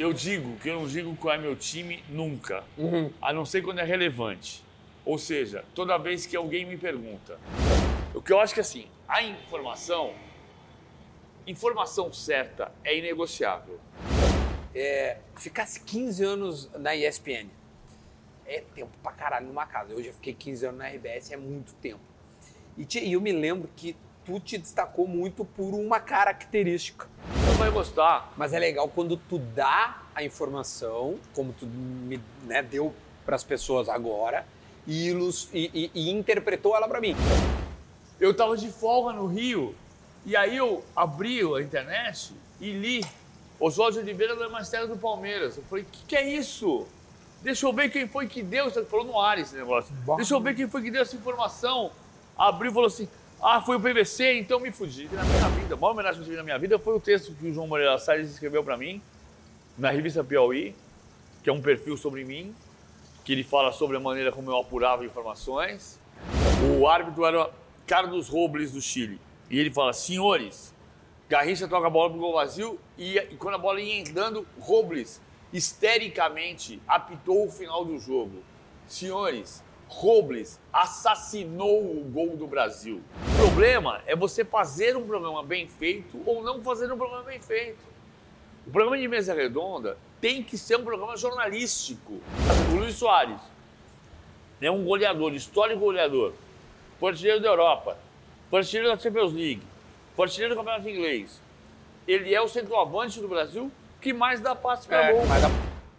eu digo que eu não digo qual é meu time nunca, Uhum. a não ser quando é relevante. Ou seja, toda vez que alguém me pergunta. O que eu acho que assim, a informação, informação certa é inegociável. É, ficasse 15 anos na ESPN. É tempo pra caralho numa casa. Eu já fiquei 15 anos na RBS, é muito tempo. E, te- e eu me lembro que tu te destacou muito por uma característica. Vai gostar. Mas é legal quando tu dá a informação, como tu me né, deu para as pessoas agora, e, ilus- e- e- e interpretou ela para mim. Eu tava de folga no Rio e aí eu abri a internet e li Oswaldo Oliveira da Magistério do Palmeiras. Eu falei, o que, que é isso? Deixa eu ver quem foi que deu. Você falou no ar esse negócio. Deixa eu ver quem foi que deu essa informação. Abriu e falou assim: ah, foi o PVC, então me fudi. Na minha vida, a maior homenagem que eu tive na minha vida foi o texto que o João Moreira Salles escreveu para mim, na revista Piauí, que é um perfil sobre mim, que ele fala sobre a maneira como eu apurava informações. O árbitro era Carlos Robles do Chile. E ele fala: senhores, Garrincha toca a bola pro gol vazio e, e quando a bola ia entrando, Robles histericamente apitou o final do jogo. Senhores, Robles assassinou o gol do Brasil. O problema é você fazer um programa bem feito ou não fazer um programa bem feito. O programa de mesa redonda tem que ser um programa jornalístico. O Luiz Soares é um goleador, histórico goleador, foi artilheiro da Europa, foi artilheiro da Champions League, foi artilheiro do Campeonato Inglês. Ele é o centroavante do Brasil que mais dá passe para É, gol.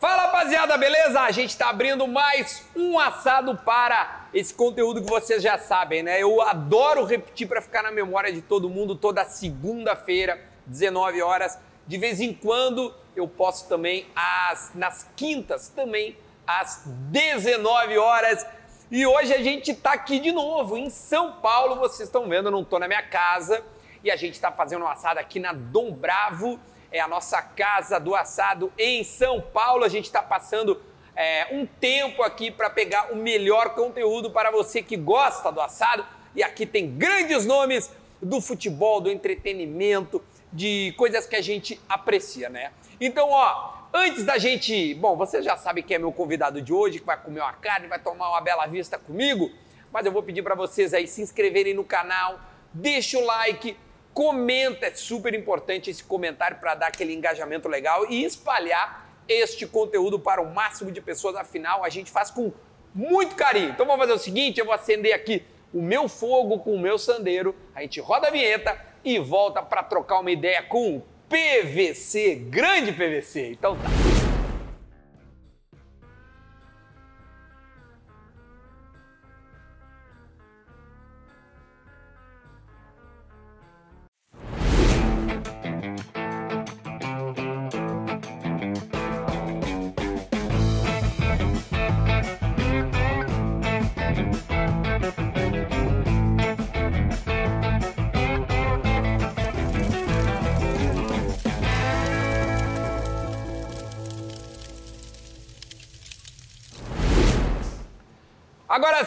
Fala rapaziada, beleza? A gente tá abrindo mais um assado para esse conteúdo que vocês já sabem, né? Eu adoro repetir para ficar na memória de todo mundo toda segunda-feira, 19 horas. De vez em quando eu posto também às, nas quintas, também às 19 horas. E hoje a gente tá aqui de novo em São Paulo. Vocês estão vendo, eu não tô na minha casa. E a gente tá fazendo um assado aqui na Dom Bravo é a nossa casa do assado em São Paulo. A gente está passando é, um tempo aqui para pegar o melhor conteúdo para você que gosta do assado. E aqui tem grandes nomes do futebol, do entretenimento, de coisas que a gente aprecia, né? Então, ó, antes da gente. Bom, você já sabe quem é meu convidado de hoje, que vai comer uma carne, vai tomar uma bela vista comigo. Mas eu vou pedir para vocês aí se inscreverem no canal, deixa o like, comenta, é super importante esse comentário para dar aquele engajamento legal e espalhar este conteúdo para o máximo de pessoas. Afinal, a gente faz com muito carinho. Então vamos fazer o seguinte: eu vou acender aqui o meu fogo com o meu sandeiro, a gente roda a vinheta e volta para trocar uma ideia com o PVC, grande PVC. Então tá.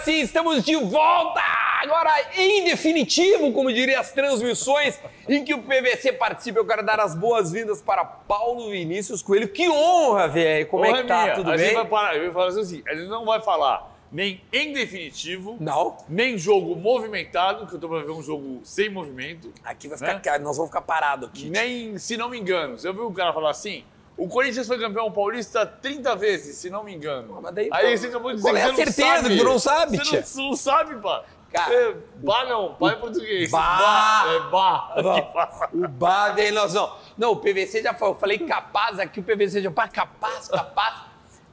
Sim, estamos de volta! Agora em definitivo, como diria as transmissões em que o PVC participa, eu quero dar as boas-vindas para Paulo Vinícius Coelho. Que honra, velho! Como é Porra que tá? minha, Tudo a bem? Gente vai parar, eu falar assim, a gente não vai falar nem em definitivo, Não. nem jogo movimentado, que eu tô pra ver um jogo sem movimento, Aqui vai Né? ficar, nós vamos ficar parados aqui. nem, se não me engano, você ouviu o cara falar assim? O Corinthians foi campeão paulista 30 vezes, se não me engano. Mas daí, Aí você acabou de dizer qual é que você não certeza sabe. que tu não sabe, Você tia? não, você não sabe, pá. Cara. É, bah não, pá é português. Bah. É bah. O bar vem nós não. Não, o PVC já falou. Eu falei capaz aqui, o PVC já fala capaz, capaz.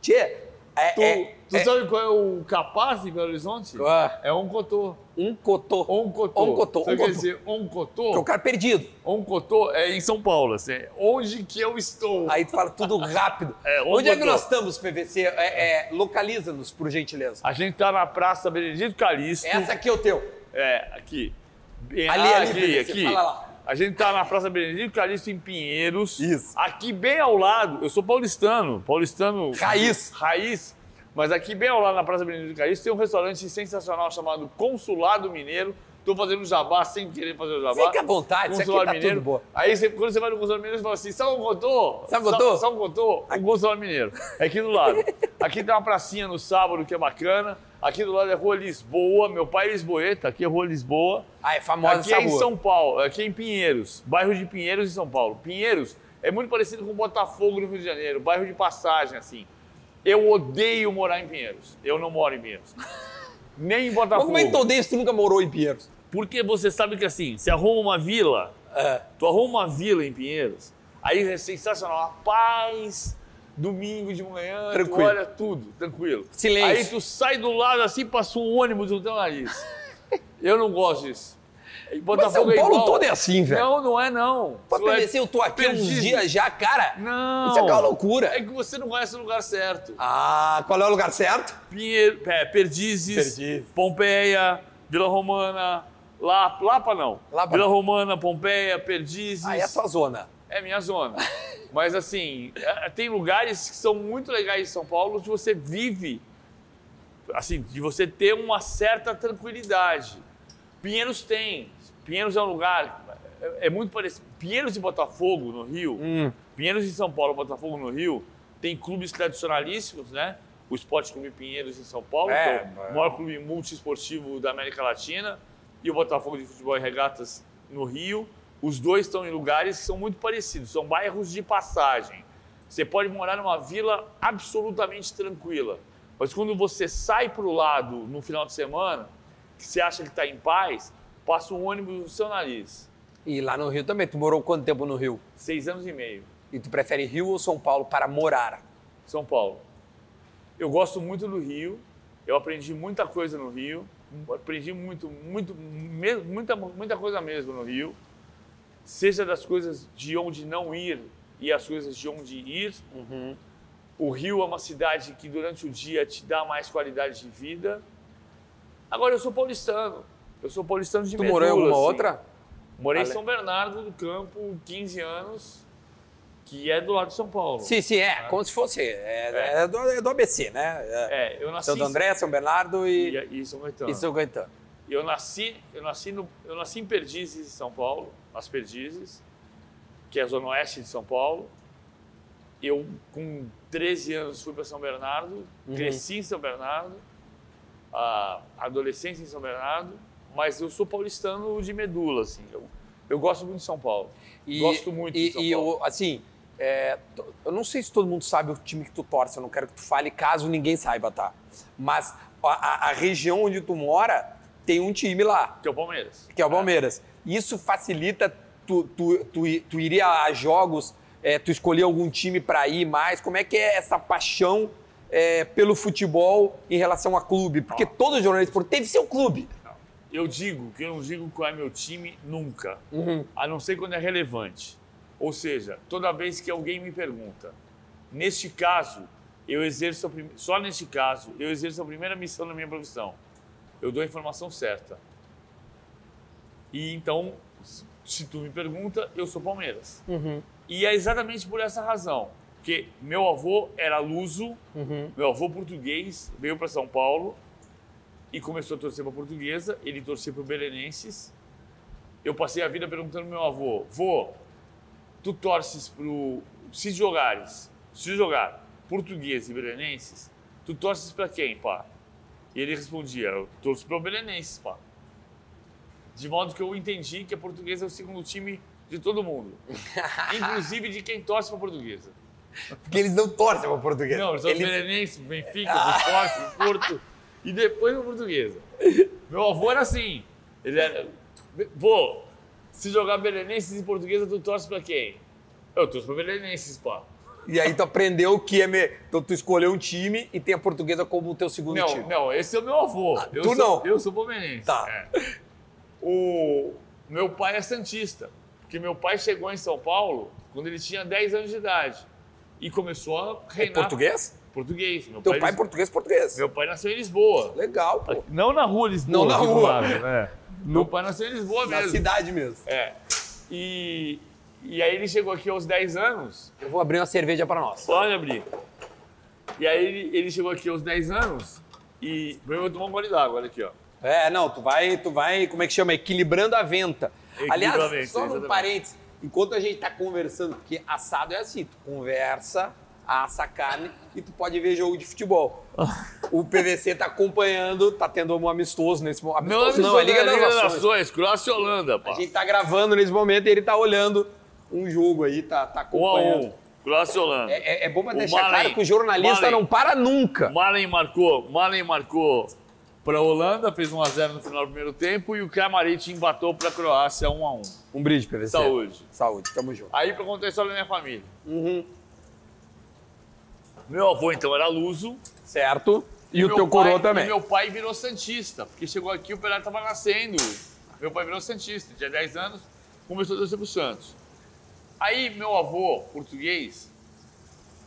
Tchê, é, Tu, é- tu é sabe qual é o capaz em Belo Horizonte? Ah. É um cotô. um cotô. Um cotô. Um cotô, Sabe um quer cotô. dizer um Que é o cotô? cara perdido. Um cotô é em São Paulo, assim. é Onde que eu estou? Aí tu fala tudo rápido. É, um Onde é que cotô. nós estamos, PVC? É, é, Localiza-nos, por gentileza. A gente tá na Praça Benedito Calixto. Essa aqui é o teu. É, aqui. Ali, ah, ali, aqui, PVC, aqui. fala lá. A gente tá na Praça Benedito Calixto em Pinheiros. Isso. Aqui bem ao lado, eu sou paulistano, paulistano. Raiz. Raiz. Mas aqui bem ao lado na Praça Benedito Calixto tem um restaurante sensacional chamado Consulado Mineiro. tô fazendo jabá sem querer fazer o jabá. Fica à vontade, isso aqui Consulado tá Mineiro. tudo bom. Aí você- quando você vai no Consulado Mineiro, você fala assim, São Cotô? São Cotô? São Cotô, o Consulado Mineiro. É aqui do lado. Aqui tem uma pracinha no sábado que é bacana. Aqui do lado é Rua Lisboa, meu pai é lisboeta, aqui é Rua Lisboa. Ah, é famosa Aqui é em rua. São Paulo, aqui é em Pinheiros, bairro de Pinheiros em São Paulo. Pinheiros é muito parecido com Botafogo no Rio de Janeiro, bairro de passagem, assim. Eu odeio morar em Pinheiros. Eu não moro em Pinheiros. Nem em Mas Botafogo. como é que tu odeia se tu nunca morou em Pinheiros? Porque você sabe que assim, se arruma uma vila, É. tu arruma uma vila em Pinheiros, aí é sensacional, a paz, domingo de manhã, Tranquilo. olha tudo, tranquilo. Silêncio. Aí tu sai do lado assim, passa um ônibus no teu nariz. Eu não gosto disso. Em Mas Botafogo São é Paulo igual. todo é assim, velho. Não, não é não. Pode Isso é eu tô aqui há uns perdido. dias já, cara. Não. Isso é uma loucura. É que você não conhece o lugar certo. Ah, qual é o lugar certo? Pinheiro, é, Perdizes, Perdizes. Pompeia, Vila Romana, Lapa, Lapa não. Lapa Vila. Romana, Pompeia, Perdizes. Aí é a tua zona. É minha zona. Mas assim, é, tem lugares que são muito legais em São Paulo que você vive, assim, de você ter uma certa tranquilidade. Pinheiros tem. Pinheiros é um lugar, é, é muito parecido. Pinheiros e Botafogo, no Rio, Hum. Pinheiros em São Paulo, Botafogo no Rio, tem clubes tradicionalíssimos, né? O Esporte Clube Pinheiros em São Paulo, É, que é. o maior clube multiesportivo da América Latina, e o Botafogo de Futebol e Regatas no Rio. Os dois estão em lugares que são muito parecidos, são bairros de passagem. Você pode morar numa vila absolutamente tranquila, mas quando você sai para o lado no final de semana, que você acha que está em paz, passa um ônibus no seu nariz. E lá no Rio também. Tu morou quanto tempo no Rio? Seis anos e meio. E tu prefere Rio ou São Paulo para morar? São Paulo. Eu gosto muito do Rio. Eu aprendi muita coisa no Rio. Aprendi muito, muito, muita, muita coisa mesmo no Rio. Seja das coisas de onde não ir e as coisas de onde ir. O Rio é uma cidade que durante o dia te dá mais qualidade de vida. Agora eu sou paulistano. Eu sou paulistano de Tu morou em medula, alguma assim. outra? Morei em São Bernardo do Campo, 15 anos, que é do lado de São Paulo. Sim, sim, é. Como se fosse. É, é do, é do ABC, né? É. É, eu nasci São do André, São Bernardo e, e, e São Caetano. e São Caetano. Eu nasci, eu nasci no, eu nasci em Perdizes, em São Paulo, nas Perdizes, que é a zona oeste de São Paulo. Eu com 13 anos fui para São Bernardo, Uhum. cresci em São Bernardo, a adolescência em São Bernardo, mas eu sou paulistano de medula, assim. Eu, eu gosto muito de São Paulo. E, Gosto muito e, de São e Paulo. eu, assim, é, eu não sei se todo mundo sabe o time que tu torce, eu não quero que tu fale caso ninguém saiba, tá? Mas a, a- a região onde tu mora tem um time lá, Que é o Palmeiras. que é o Palmeiras. Isso facilita tu, tu, tu, tu iria a jogos, é, tu escolher algum time para ir mais? Como é que é essa paixão é, pelo futebol em relação a clube? Porque todo jornalista esportivo teve seu clube. Eu digo que eu não digo qual é meu time nunca, Uhum. a não ser quando é relevante. Ou seja, toda vez que alguém me pergunta. Neste caso, eu exerço a prim... só neste caso, eu exerço a primeira missão da minha profissão. Eu dou a informação certa. E então, se tu me pergunta, eu sou Palmeiras. E é exatamente por essa razão, porque meu avô era luso, meu avô português veio para São Paulo e começou a torcer para portuguesa, ele torcia para o Belenenses. Eu passei a vida perguntando ao meu avô, vô, tu torces pro se jogares, se jogar português e belenenses, tu torces para quem, pá? E ele respondia, eu torço para o Belenenses, pá. De modo que eu entendi que a portuguesa é o segundo time de todo mundo, inclusive de quem torce para a portuguesa. Porque eles não torcem para português. Não, eles são Eles- Belenenses, Benfica, Esporte, Porto e depois a portuguesa. Meu avô era assim. Ele era. Vô, se jogar Belenenses e portuguesa, tu torce pra quem? Eu torço pra Belenenses, pá. E aí tu aprendeu que é. Me... Então tu escolheu um time e tem a portuguesa como o teu segundo Não, time. não, esse é o meu avô. eu tu sou, não. Eu sou palmeirense. Tá. É. O meu pai é santista, porque meu pai chegou em São Paulo quando ele tinha 10 anos de idade e começou a É reinar português? português. Meu Teu pai é lis- português, português. Meu pai nasceu em Lisboa. Legal, pô. Não na rua Lisboa. Não na rua. lado, né? Meu pai nasceu em Lisboa Na mesmo. cidade mesmo. É. E, e aí ele chegou aqui aos 10 anos. Eu vou abrir uma cerveja pra nós. Pode abrir. E aí ele, ele chegou aqui aos 10 anos e. Primeiro eu vou tomar um gole d'água, olha aqui, ó. É, não, tu vai, tu vai, como é que chama? Equilibrando a venta. Aliás, só um parênteses, enquanto a gente tá conversando, porque assado é assim, tu conversa, assa a carne e tu pode ver jogo de futebol. O PVC tá acompanhando, tá tendo um amistoso nesse momento. Meu Amistoso não, é Liga das Nações. Nações, Croácia e Holanda, A pá. gente tá gravando nesse momento e ele tá olhando um jogo aí, tá, tá Um a acompanhando. um. Croácia e Holanda. É, é- é bom pra O deixar Malen- claro que o jornalista Malen- não para nunca. Malen marcou, Malen marcou para a Holanda, fez 1 a 0 no final do primeiro tempo e o Kramaric empatou para a Croácia 1 a 1. Um brinde, PVC. Saúde. Saúde, tamo junto. Aí para contar a história da minha família. Uhum. Meu avô então era luso. Certo? E, o meu teu coroa também. E meu pai virou santista, porque chegou aqui o Pelé estava nascendo. Meu pai virou santista, tinha 10 anos, começou a torcer pro Santos. Aí meu avô, português,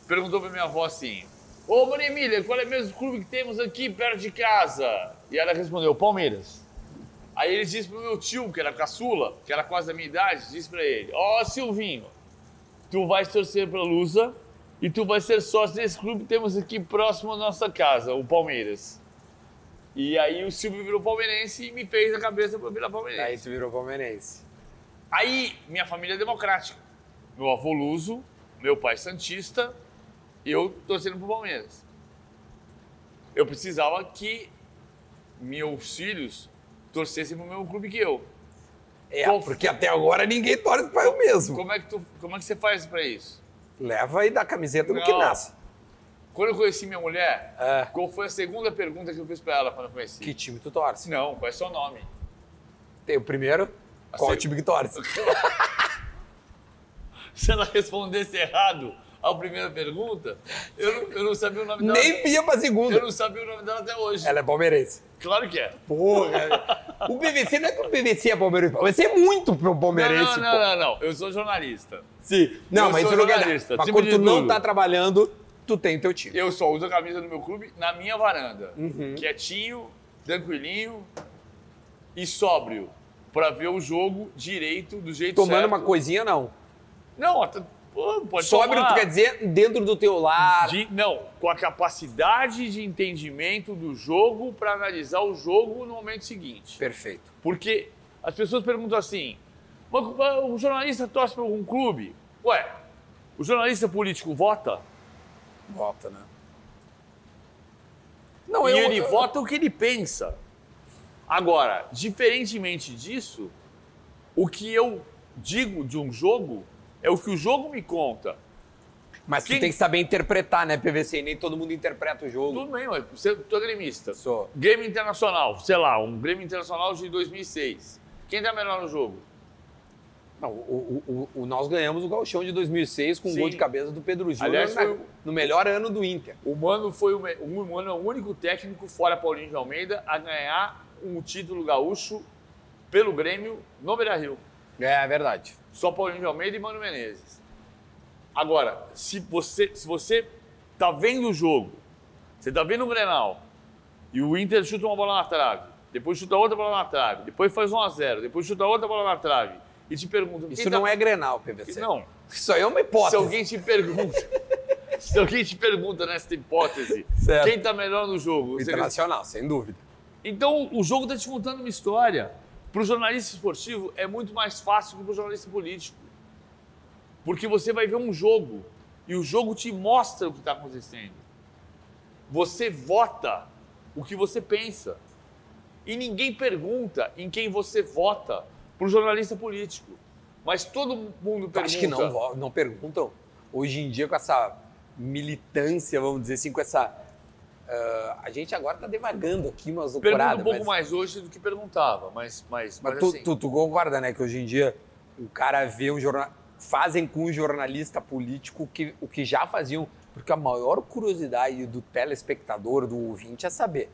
perguntou pra minha avó assim: Ô, Maria Emília, qual é mesmo o clube que temos aqui perto de casa? E ela respondeu: Palmeiras. Aí ele disse pro meu tio, que era caçula, que era quase da minha idade, disse pra ele: Ó, Silvinho, tu vais torcer pra Lusa e tu vais ser sócio desse clube que temos aqui próximo à nossa casa, o Palmeiras. E aí o Silvio virou palmeirense e me fez a cabeça pra virar palmeirense. Aí tu virou palmeirense. Aí, minha família é democrática. Meu avô luso, meu pai santista, eu torcendo pro Palmeiras. Eu precisava que meus filhos torcessem pro mesmo clube que eu. É, Qual- porque até agora ninguém torce para o mesmo. Como é que, tu, como é que você faz pra isso? Leva e dá camiseta no que Não. nasce. Quando eu conheci minha mulher, É. qual foi a segunda pergunta que eu fiz pra ela quando eu conheci? Que time tu torce? Não, qual é seu nome? Tem o primeiro, qual seg- o time que torce? Se ela respondesse errado a primeira pergunta, eu não, eu não sabia o nome dela. Nem pia pra Eu segunda. não sabia o nome dela até hoje. Ela é palmeirense. Claro que é. Porra. o PVC não é que o PVC é palmeirense. Você é muito pro Não, palmeirense, não, não, pô. não, não. Eu sou jornalista. Sim. Não, Eu mas sou isso não quer jornalista, dizer. Mas quando tu não tá trabalhando, tu tem teu time. Eu só uso a camisa do meu clube na minha varanda. Uhum. Quietinho, tranquilinho e sóbrio. Pra ver o jogo direito, do jeito Tomando certo. uma coisinha, não. Não, pô, pode Sóbrio, tomar. tu quer dizer dentro do teu lar. De- não, com a capacidade de entendimento do jogo pra analisar o jogo no momento seguinte. Perfeito. Porque as pessoas perguntam assim: "Mas, mas o jornalista torce para algum clube? Ué, o jornalista político vota? Volta, né? Não, e eu, ele eu- vota o que ele pensa. Agora, diferentemente disso, o que eu digo de um jogo é o que o jogo me conta. Mas tu Quem- tem que saber interpretar, né, PVC? Nem todo mundo interpreta o jogo. Tudo bem, mas você tu é gremista. Sou. Grêmio Internacional, sei lá, um Grêmio Internacional de 2006. Quem tá melhor no jogo? Não, o, o- o- o- nós ganhamos o Gauchão de 2006 com um Sim. gol de cabeça do Pedro Júnior Aliás, na- foi o- no melhor ano do Inter. O Mano foi o, o Mano é o único técnico fora Paulinho de Almeida a ganhar um título gaúcho pelo Grêmio no Beira-Rio. É verdade. Só Paulinho de Almeida e Mano Menezes. Agora, se você, se você tá vendo o jogo, você tá vendo o Grenal, e o Inter chuta uma bola na trave, depois chuta outra bola na trave, depois faz 1 a 0 depois chuta outra bola na trave, e te pergunta... Isso não é Grenal, PVC. Não, Isso aí é uma se hipótese. alguém te pergunta... se alguém te pergunta nessa hipótese, Certo. quem tá melhor no jogo? Internacional, sem dúvida. então, o jogo está te contando uma história. Para o jornalista esportivo é muito mais fácil que para o jornalista político. Porque você vai ver um jogo e o jogo te mostra o que está acontecendo. Você vota o que você pensa. E ninguém pergunta em quem você vota para o jornalista político. Mas todo mundo pergunta. acha que não, não perguntam? Hoje em dia, com essa militância, vamos dizer assim, com essa. Ah, a gente agora tá devagando aqui umas Pergunta loucuradas. um pouco mas, mais hoje do que perguntava, mas, mas, Mas mas tu, assim, tu, tu concorda, né? Que hoje em dia o cara vê um jornal. Fazem com o jornalista político que, o que já faziam. Porque a maior curiosidade do telespectador, do ouvinte, é saber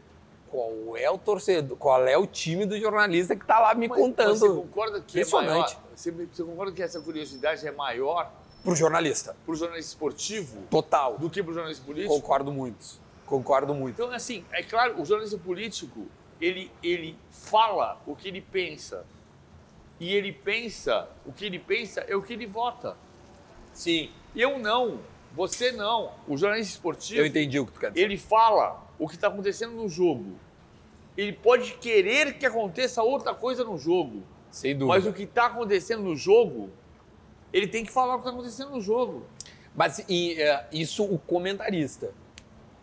qual é o torcedor, qual é o time do jornalista que tá lá me Mas- contando você concorda que é maior? Você, você concorda que essa curiosidade é maior pro jornalista. para o jornalista esportivo Total. do que para o jornalista político? Concordo muito. Concordo muito. Então, assim, é claro, o jornalista político, ele, ele fala o que ele pensa. E ele pensa, o que ele pensa é o que ele vota. Sim. Eu não, você não. O jornalista esportivo, Eu entendi o que tu quer dizer. ele fala o que está acontecendo no jogo. ele pode querer que aconteça outra coisa no jogo. Sem dúvida. Mas o que está acontecendo no jogo, ele tem que falar o que está acontecendo no jogo. Mas e, é, isso o comentarista.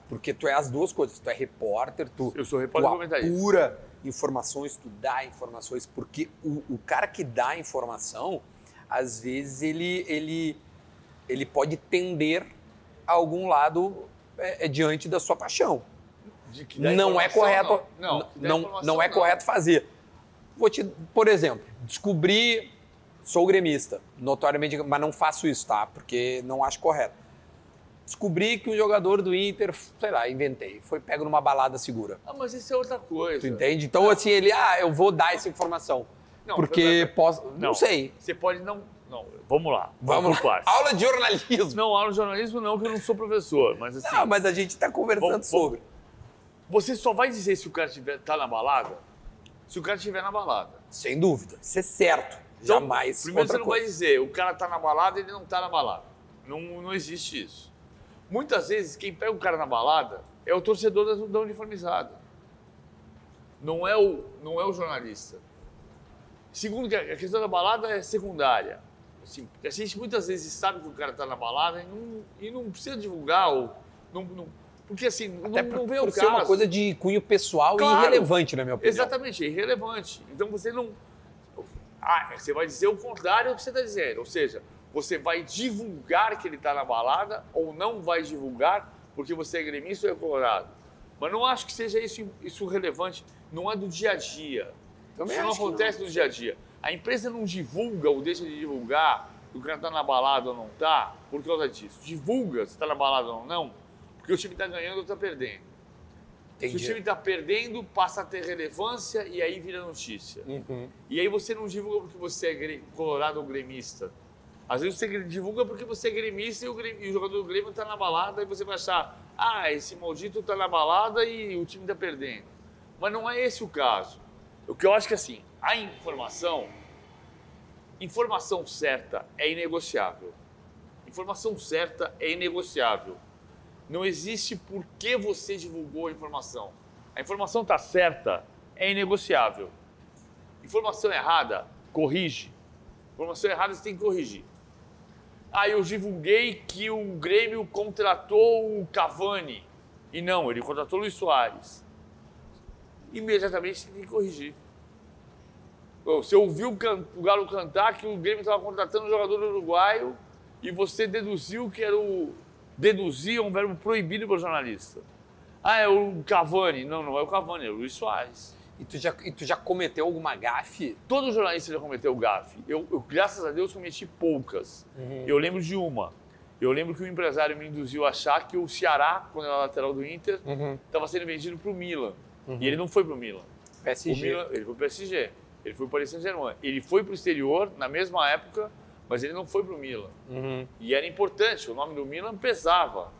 Porque tu é as duas coisas. Tu é repórter, tu, Eu sou repórter tu apura informações, tu dá informações. Porque o, o cara que dá informação, às vezes ele, ele, ele pode tender a algum lado é, é, diante da sua paixão. De que dá Não é correto. Não, Não, não, não é correto fazer. Vou te, por exemplo, descobri, sou gremista, notoriamente, mas não faço isso, tá? Porque não acho correto. Descobri que um jogador do Inter, sei lá, inventei, foi pego numa balada segura. Ah, mas isso é outra coisa. Tu entende? Então, assim, ele, ah, eu vou dar essa informação. Não, porque pera- posso. Não, Não. sei. Você pode não. Não, vamos lá. Vamos por lá. Aula de jornalismo. Não, aula de jornalismo não, que eu não sou professor, mas assim. Não, mas a gente tá conversando Vamos- sobre. Você só vai dizer se o cara tiver, tá na balada se o cara estiver na balada. Sem dúvida. Isso é certo. Então, Jamais. Primeiro outra você não vai coisa. dizer o cara tá na balada ele não tá na balada. Não, não existe isso. Muitas vezes quem pega o cara na balada é o torcedor da, da uniformizada. Não é o, não é o jornalista. Segundo, que a questão da balada é secundária. Assim, a gente muitas vezes sabe que o cara tá na balada e não, e não precisa divulgar. Ou, não, não- porque assim, não, Até não por, vem por o ser caso. uma coisa de cunho pessoal Claro. e irrelevante, na minha opinião. Exatamente, é irrelevante. Então você não. Ah, você vai dizer o contrário do que você está dizendo. Ou seja, você vai divulgar que ele está na balada ou não vai divulgar porque você é gremista ou é colorado. Mas não acho que seja isso, isso relevante. Não é do dia a dia. Também isso não acontece no dia a dia. A empresa não divulga ou deixa de divulgar que o cara está na balada ou não está por causa disso. Divulga se está na balada ou não, porque o time está ganhando ou está perdendo. Se o Entendi. time está perdendo, passa a ter relevância e aí vira notícia. Uhum. E aí você não divulga porque você é colorado ou gremista. Às vezes você divulga porque você é gremista e o, e o jogador do Grêmio está na balada e você vai achar, ah, esse maldito está na balada e o time está perdendo. Mas não é esse o caso. O que eu acho que assim, a informação, informação certa é inegociável. Informação certa é inegociável. Não existe por que você divulgou a informação. A informação está certa, é inegociável. Informação errada, corrige. Informação errada você tem que corrigir. Ah, eu divulguei que o Grêmio contratou o Cavani. E não, ele contratou o Luiz Soares. Imediatamente você tem que corrigir. Você ouviu o o Galo cantar que o Grêmio estava contratando um jogador uruguaio e você deduziu que era o. Deduzir um verbo proibido pelo jornalista. Ah, é o Cavani. Não, não é o Cavani, é o Luiz Soares. E, tu já, e tu já cometeu alguma gafe? Todo jornalista já cometeu gafe. Eu, eu, graças a Deus, cometi poucas. Eu lembro de uma. Eu lembro que o empresário me induziu a achar que o Ceará, quando era lateral do Inter, estava sendo vendido para o Milan. E ele não foi para o Milan. PSG. Milan, ele foi para o PSG. Ele foi para o Paris Saint-Germain. Ele foi para o exterior na mesma época, mas ele não foi para o Milan. Uhum. E era importante, o nome do Milan pesava.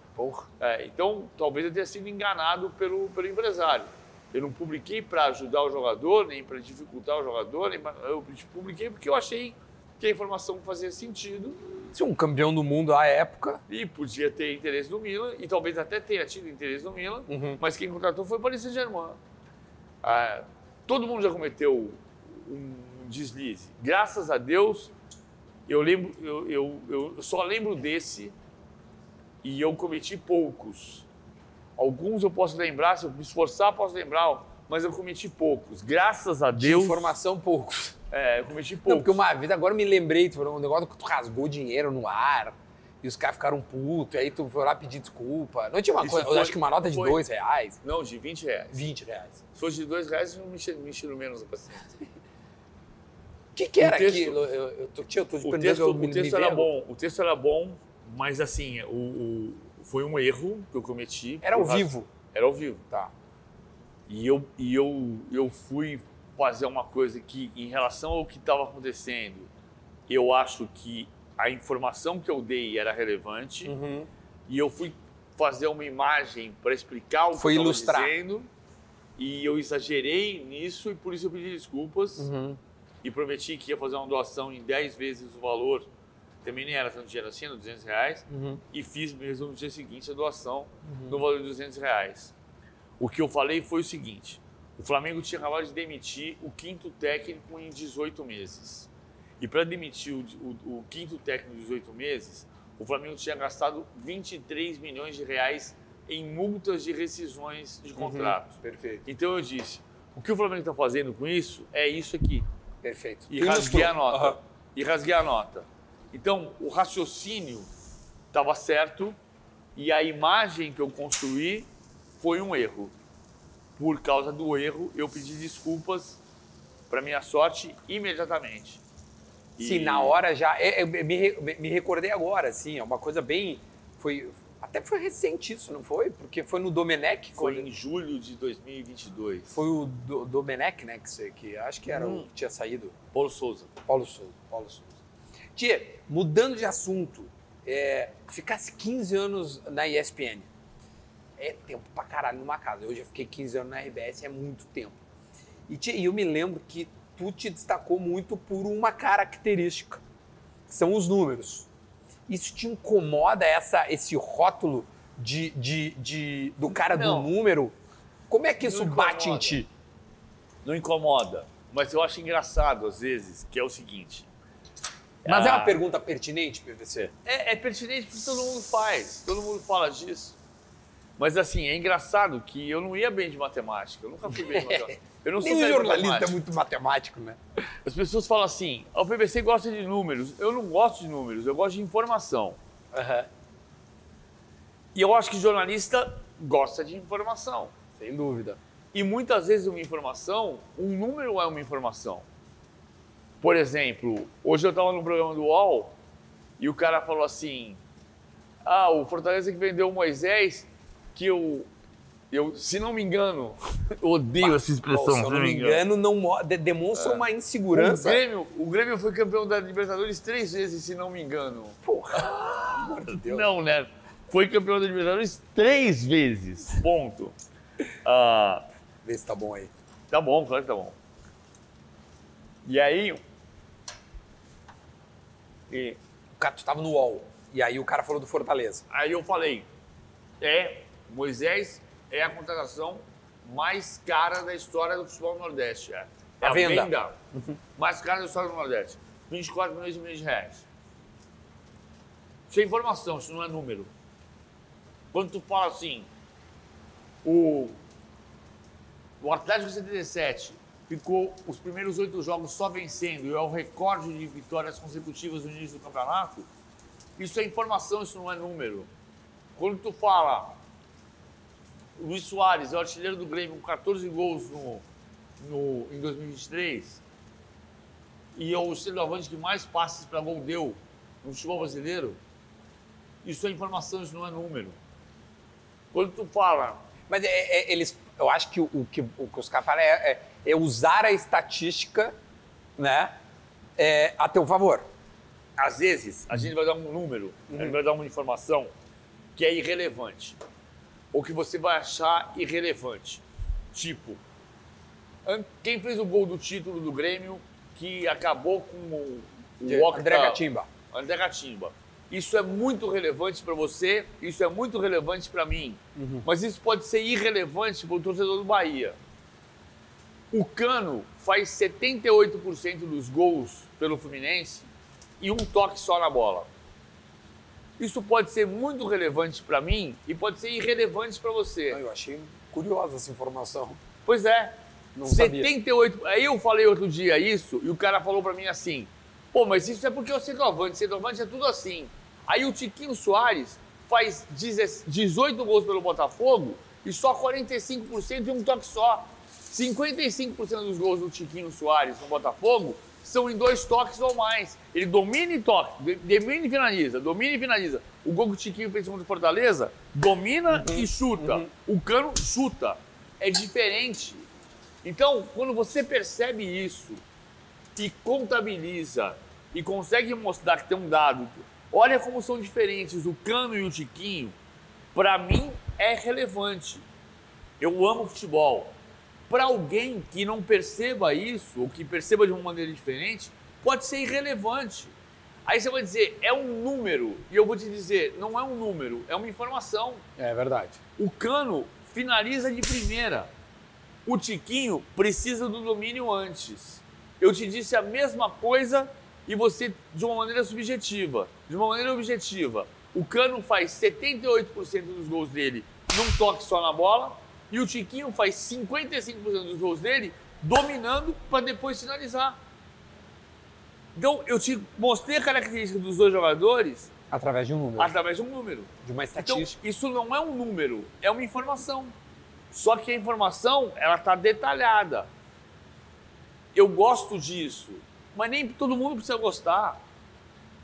É, então, talvez eu tenha sido enganado pelo, pelo empresário. Eu não publiquei para ajudar o jogador, nem para dificultar o jogador, nem pra, eu publiquei porque eu achei que a informação fazia sentido Se um campeão do mundo à época. e podia ter interesse no Milan, e talvez até tenha tido interesse no Milan, Uhum. mas quem contratou foi o Paris Saint-Germain. Ah, todo mundo já cometeu um deslize. Graças a Deus, eu, lembro, eu, eu, eu só lembro desse e eu cometi poucos. Alguns eu posso lembrar, se eu me esforçar, posso lembrar, mas eu cometi poucos. Graças a De Deus, informação poucos. é, eu cometi Não, poucos. porque uma vida, agora eu me lembrei, tu falou um negócio que tu rasgou dinheiro no ar. E os caras ficaram putos, e aí tu foi lá pedir desculpa. Não tinha uma Isso coisa, eu foi- acho que uma nota de foi- dois reais, Não, de 20 reais. 20 reais. Se fosse de dois reais, eu não me enchi- me enchiro menos a paciência. O que, que O era texto- aquilo? Eu, eu tô, tio, eu tô te O texto, eu o texto era bom, o texto era bom, mas assim, o, o- foi um erro que eu cometi. Era ao raz- vivo. Era ao vivo. Tá. E eu, e eu, eu fui fazer uma coisa que, em relação ao que estava acontecendo, eu acho que a informação que eu dei era relevante Uhum. e eu fui fazer uma imagem para explicar o Foi que eu estava dizendo e eu exagerei nisso e por isso eu pedi desculpas Uhum. e prometi que ia fazer uma doação em 10 vezes o valor, também nem era tanto dinheiro assim, era 200 reais, Uhum. e fiz mesmo no dia seguinte a doação no valor de 200 reais. O que eu falei foi o seguinte, O Flamengo tinha acabado de demitir o quinto técnico em 18 meses. E para demitir o, o, o, quinto técnico em 18 meses, o Flamengo tinha gastado 23 milhões de reais em multas de rescisões de contrato. Uhum, perfeito. Então eu disse, o que o Flamengo está fazendo com isso é isso aqui. Perfeito. E rasguei a nota. Uhum. E rasguei a nota. Então, o raciocínio estava certo e a imagem que eu construí foi um erro. Por causa do erro, eu pedi desculpas, para minha sorte, imediatamente. E... Sim, na hora já. Eu, é, eu, me, me recordei agora, assim, é uma coisa bem. Foi, até foi recente isso, não foi? Porque foi no Domenech. Foi quando... em julho de 2022. Foi o do, Domenech, né? Que, que acho que era hum. o que tinha saído. Paulo Souza. Paulo Souza. Paulo Souza. Tia, mudando de assunto, é, ficasse 15 anos na ESPN. É tempo pra caralho numa casa. Eu já fiquei 15 anos na RBS, é muito tempo. E, tia, eu me lembro que tu te destacou muito por uma característica, que são os números. Isso te incomoda essa, esse rótulo de, de, de do cara Não. do número? Como é que isso bate em ti? Não incomoda, mas eu acho engraçado às vezes, que é o seguinte. Mas é uma pergunta pertinente, PVC? É, é pertinente porque todo mundo faz, todo mundo fala disso. Mas assim, é engraçado que eu não ia bem de matemática, eu nunca fui bem de matemática. Eu não sou Nem jornalista é muito matemático, né? As pessoas falam assim, o PVC gosta de números. Eu não gosto de números, eu gosto de informação. Uhum. E eu acho que jornalista gosta de informação. Sem dúvida. E muitas vezes uma informação, um número é uma informação. Por exemplo, hoje eu estava no programa do UOL e o cara falou assim: Ah, o Fortaleza que vendeu o Moisés, que eu eu, se não me engano, odeio essa expressão. se não me engano, não demonstra é. uma insegurança. O Grêmio, o Grêmio foi campeão da Libertadores três vezes, se não me engano. Porra, amor de Deus. Não, né? Foi campeão da Libertadores três vezes. Ponto. Ah, Vê se tá bom aí. Tá bom, claro que tá bom. E aí. E... O cara, tu tava no UOL. E aí o cara falou do Fortaleza. Aí eu falei: é, Moisés é a contratação mais cara da história do futebol Nordeste. É, é a, venda, venda uhum. mais cara da história do Nordeste. 24 milhões e meio de reais. Isso é informação, isso não é número. Quando tu fala assim, o, o Atlético 77 ficou os primeiros oito jogos só vencendo e é o recorde de vitórias consecutivas no início do campeonato, isso é informação, isso não é número. Quando tu fala Luiz Soares é o artilheiro do Grêmio com 14 gols no, no, em 2023 e é o centroavante que mais passes para gol deu no futebol brasileiro. Isso é informação, isso não é número. Quando tu fala. Mas é, é, eles, eu acho que o, o, que, o que os caras falam é, é, é, usar a estatística né, é, a teu favor. Às vezes, a gente vai dar um número, uhum. a gente vai dar uma informação que é irrelevante ou que você vai achar irrelevante. Tipo, quem fez o gol do título do Grêmio que acabou com o, o Octa, André Catimba. André Catimba. Isso é muito relevante para você, isso é muito relevante para mim. Uhum. Mas isso pode ser irrelevante para o torcedor do Bahia. O Cano faz 78% dos gols pelo Fluminense e um toque só na bola. Isso pode ser muito relevante para mim e pode ser irrelevante para você. eu achei curiosa essa informação. Pois é. Não 78. Sabia. Aí eu falei outro dia isso e o cara falou para mim assim: pô, mas isso é porque eu centroavante. Centroavante é tudo assim. Aí o Tiquinho Soares faz 18 gols pelo Botafogo e só 45% de um toque só. 55% dos gols do Tiquinho Soares no Botafogo são em dois toques ou mais. Ele domina e toca, domina e finaliza, domina e finaliza. O gol que o Tiquinho fez contra o Fortaleza, domina uhum, e chuta. Uhum. O Cano chuta. É diferente. Então, quando você percebe isso e contabiliza e consegue mostrar que tem um dado, olha como são diferentes o Cano e o Tiquinho, para mim é relevante. Eu amo futebol. Para alguém que não perceba isso, ou que perceba de uma maneira diferente, pode ser irrelevante. Aí você vai dizer, é um número. E eu vou te dizer, não é um número, é uma informação. É verdade. O Cano finaliza de primeira. O Tiquinho precisa do domínio antes. Eu te disse a mesma coisa e você de uma maneira subjetiva. De uma maneira objetiva. O Cano faz 78% dos gols dele num toque só na bola e o Tiquinho faz 55% dos gols dele dominando para depois finalizar. Então, eu te mostrei a característica dos dois jogadores Através de um número. através de um número. De uma Então, estatística. isso não é um número, é uma informação. Só que a informação, ela está detalhada. Eu gosto disso, mas nem todo mundo precisa gostar.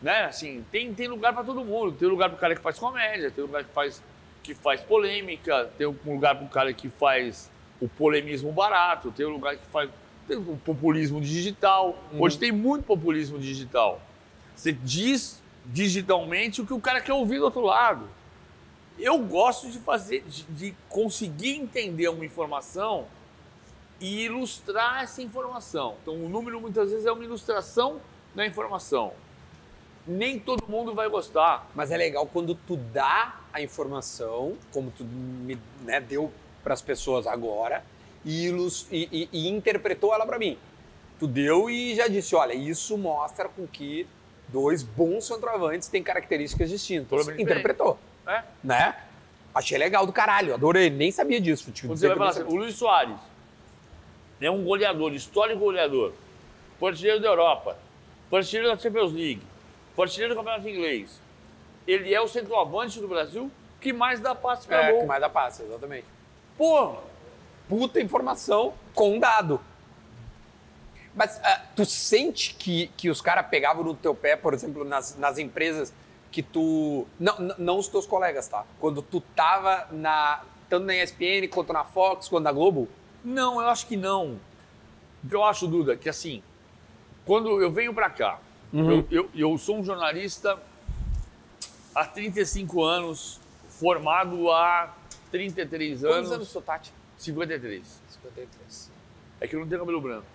Né? Assim, tem, tem lugar para todo mundo. Tem lugar para o cara que faz comédia, tem lugar que faz, que faz polêmica, tem um lugar para o cara que faz o polemismo barato, tem um lugar que faz tem o populismo digital. Hoje tem muito populismo digital. Você diz digitalmente o que o cara quer ouvir do outro lado. Eu gosto de fazer, de, de conseguir entender uma informação e ilustrar essa informação. Então, o número muitas vezes é uma ilustração da informação. Nem todo mundo vai gostar. Mas é legal quando tu dá a informação, como tu me né, deu para as pessoas agora, e, e- e- interpretou ela para mim. Tu deu e já disse, olha, isso mostra com que dois bons centroavantes têm características distintas. Interpretou, Né? né? Achei legal do caralho, adorei, nem sabia disso. Dizer você vai falar assim, o Luiz Soares é um goleador, histórico goleador, artilheiro da Europa, artilheiro da Champions League, artilheiro do Campeonato Inglês. Ele é o centroavante do Brasil que mais dá passe para. É, gol. que mais dá passe, exatamente. Porra! puta informação com dado. Mas ah, tu sente que, que os caras pegavam no teu pé, por exemplo, nas, nas empresas que tu. Não, não- os teus colegas, tá? Quando tu tava na. Tanto na ESPN, quanto na Fox, quanto na Globo? Não, eu acho que não. O eu acho, Duda, que assim, quando eu venho pra cá, Uhum. eu, eu, eu sou um jornalista há 35 anos, formado há 33 Quantos anos, anos tu, Tati? 53. 53. É que eu não tenho cabelo branco.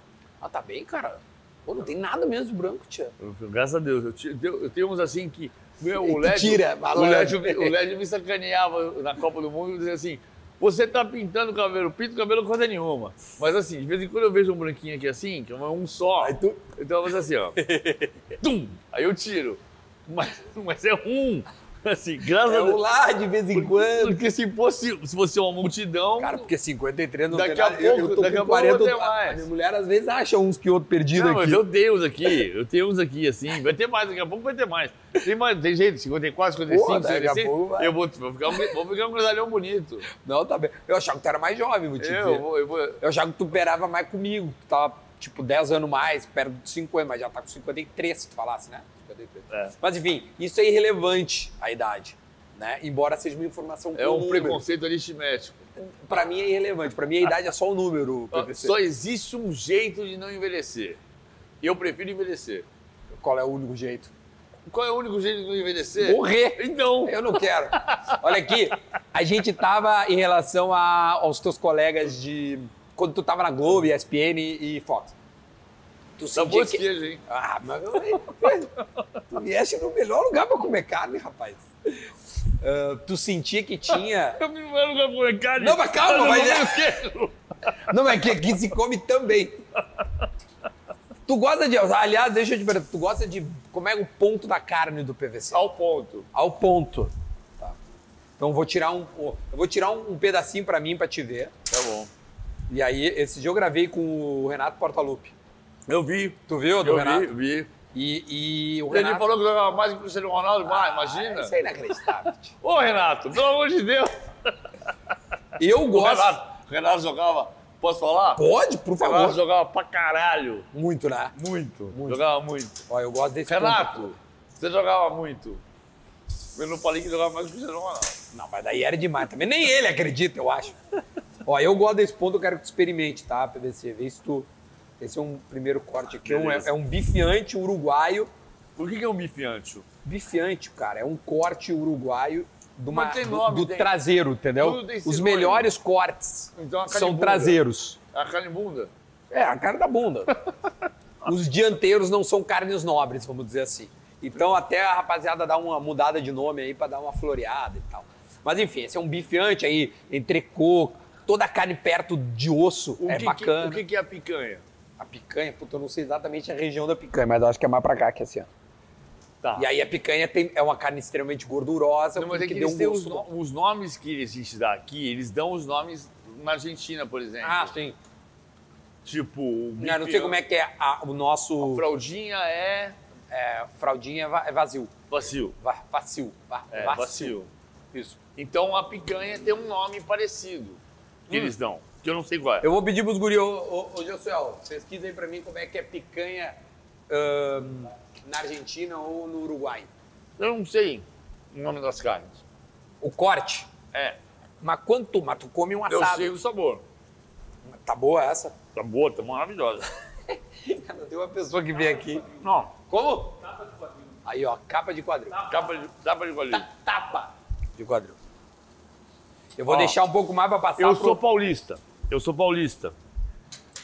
Ah, tá bem, cara. Pô, não tem nada mesmo de branco, tia. Eu- graças a Deus. Eu, ti- eu- tenho uns assim que. Meu, o Lédio, tira, o, me- o Lédio me sacaneava na Copa do Mundo e dizia assim: você tá pintando o cabelo, pinto o cabelo coisa nenhuma. Mas assim, de vez em quando eu vejo um branquinho aqui assim, que é um só. Aí tu- Então eu faço assim, ó. Tum! Aí eu tiro. Mas, mas é um. Assim, graças É a Deus. lá de vez em quando. Porque se fosse, se fosse uma multidão. Cara, porque 53 não Daqui tem a nada. Pouco- eu tô daqui com a pouco eu vou 40, ter a- mais. A minha mulher às vezes acha uns que outro perdido Não, aqui. mas eu tenho uns aqui, eu tenho uns aqui, assim, vai ter mais, daqui a pouco vai ter mais. Tem, mais, tem jeito, 54, 55, Pô, daqui a 56, pouco eu vou, vou, ficar, um- vou ficar um gradalhão bonito. Não, tá bem. Eu achava que tu era mais jovem, vou te dizer. Eu vou, eu vou, Eu achava que tu perava mais comigo. Tu tava, tipo, 10 anos mais, perto de 50, mas já tá com 53, se tu falasse, né? 53. É. Mas enfim, isso é irrelevante, a idade. Né? Embora seja uma informação é um número. preconceito aritmético. Pra mim é irrelevante. Pra mim a idade é só o número, PVC. Só existe um jeito de não envelhecer. Eu prefiro envelhecer. Qual é o único jeito? Qual é o único jeito de não envelhecer? Morrer. Então, Eu não quero. Olha aqui, a gente tava em relação a- aos teus colegas de. Quando tu tava na Globo, ESPN e Fox. Tu tá sentia bom que. queijo, hein? Ah, mas tu vieste no melhor lugar pra comer carne, rapaz. Ah, tu sentia que tinha. Eu não era lugar pra comer carne. Não, mas calma, mas comi é-. Não, mas que aqui se come também. Tu gosta de. Aliás, deixa eu te perguntar, tu gosta de. Como é o ponto da carne do PVC? Ao ponto. Ao ponto. Tá. Então eu vou tirar um. Eu vou tirar um, um pedacinho pra mim pra te ver. Tá bom. E aí, esse dia eu gravei com o Renato Portaluppi. Eu vi. Tu viu, do Eu Renato? vi, vi. E, e o Ele Renato. falou que jogava mais que o Cristiano Ronaldo. Ah, Ah, imagina. Isso é inacreditável. Ô, Renato, pelo amor de Deus. Eu O gosto. Renato, o Renato jogava, posso falar? Pode, por O Renato favor. jogava pra caralho. Muito, né? Muito. Muito. Jogava muito. Ó, eu gosto desse ponto. Renato, você jogava muito. Eu não falei que jogava mais que o Cristiano Ronaldo. Não, mas daí era demais também. Nem ele acredita, eu acho. Ó, eu gosto desse ponto, eu quero que tu experimente, tá, PVC? Vê se tu. Esse é um primeiro corte aqui. É um, é um bifiante uruguaio. Por que, que é um bife ancho? Bifiante, cara, é um corte uruguaio do, uma- do- nome, do tem- traseiro, entendeu? Os melhores cortes Então carne são traseiros. A carne bunda? É, a cara da bunda. Os dianteiros não são carnes nobres, vamos dizer assim. Então até a rapaziada dá uma mudada de nome aí pra dar uma floreada e tal. Mas enfim, esse é um bifiante aí, entrecô, toda a carne perto de osso O é que, bacana. Que, o que é a picanha? A picanha, puta, eu não sei exatamente a região da picanha, mas eu acho que é mais pra cá que é assim. ó. Tá. E aí a picanha tem, é uma carne extremamente gordurosa, Não, mas é que que deu um têm os, gosto. no- os nomes que a gente dá aqui, eles dão os nomes na Argentina, por exemplo. Ah, sim. Tipo, o Não, não sei como é que é a- o nosso Fraldinha é é, fraldinha é é vazio. vacil. Va, vacil. Va, É, vacil. Isso. Então a picanha tem um nome parecido que eles dão, que eu não sei qual é. Eu vou pedir pros guri, ô, ô, ô Josuel, pesquisa aí pra mim como é que é picanha ahn, na Argentina ou no Uruguai. Eu não sei o nome das carnes. O corte. É, Mas quanto? Mas tu come um eu assado. sei o sabor. Tá boa essa? Tá boa, tá maravilhosa. Cara, tem uma pessoa que vem aqui. Não, Como? Aí, ó, capa de quadril. capa de, capa de quadrilha. Ta- Tapa de quadril. Eu vou Ó, deixar um pouco mais pra passar Eu pro... sou paulista. Eu sou paulista.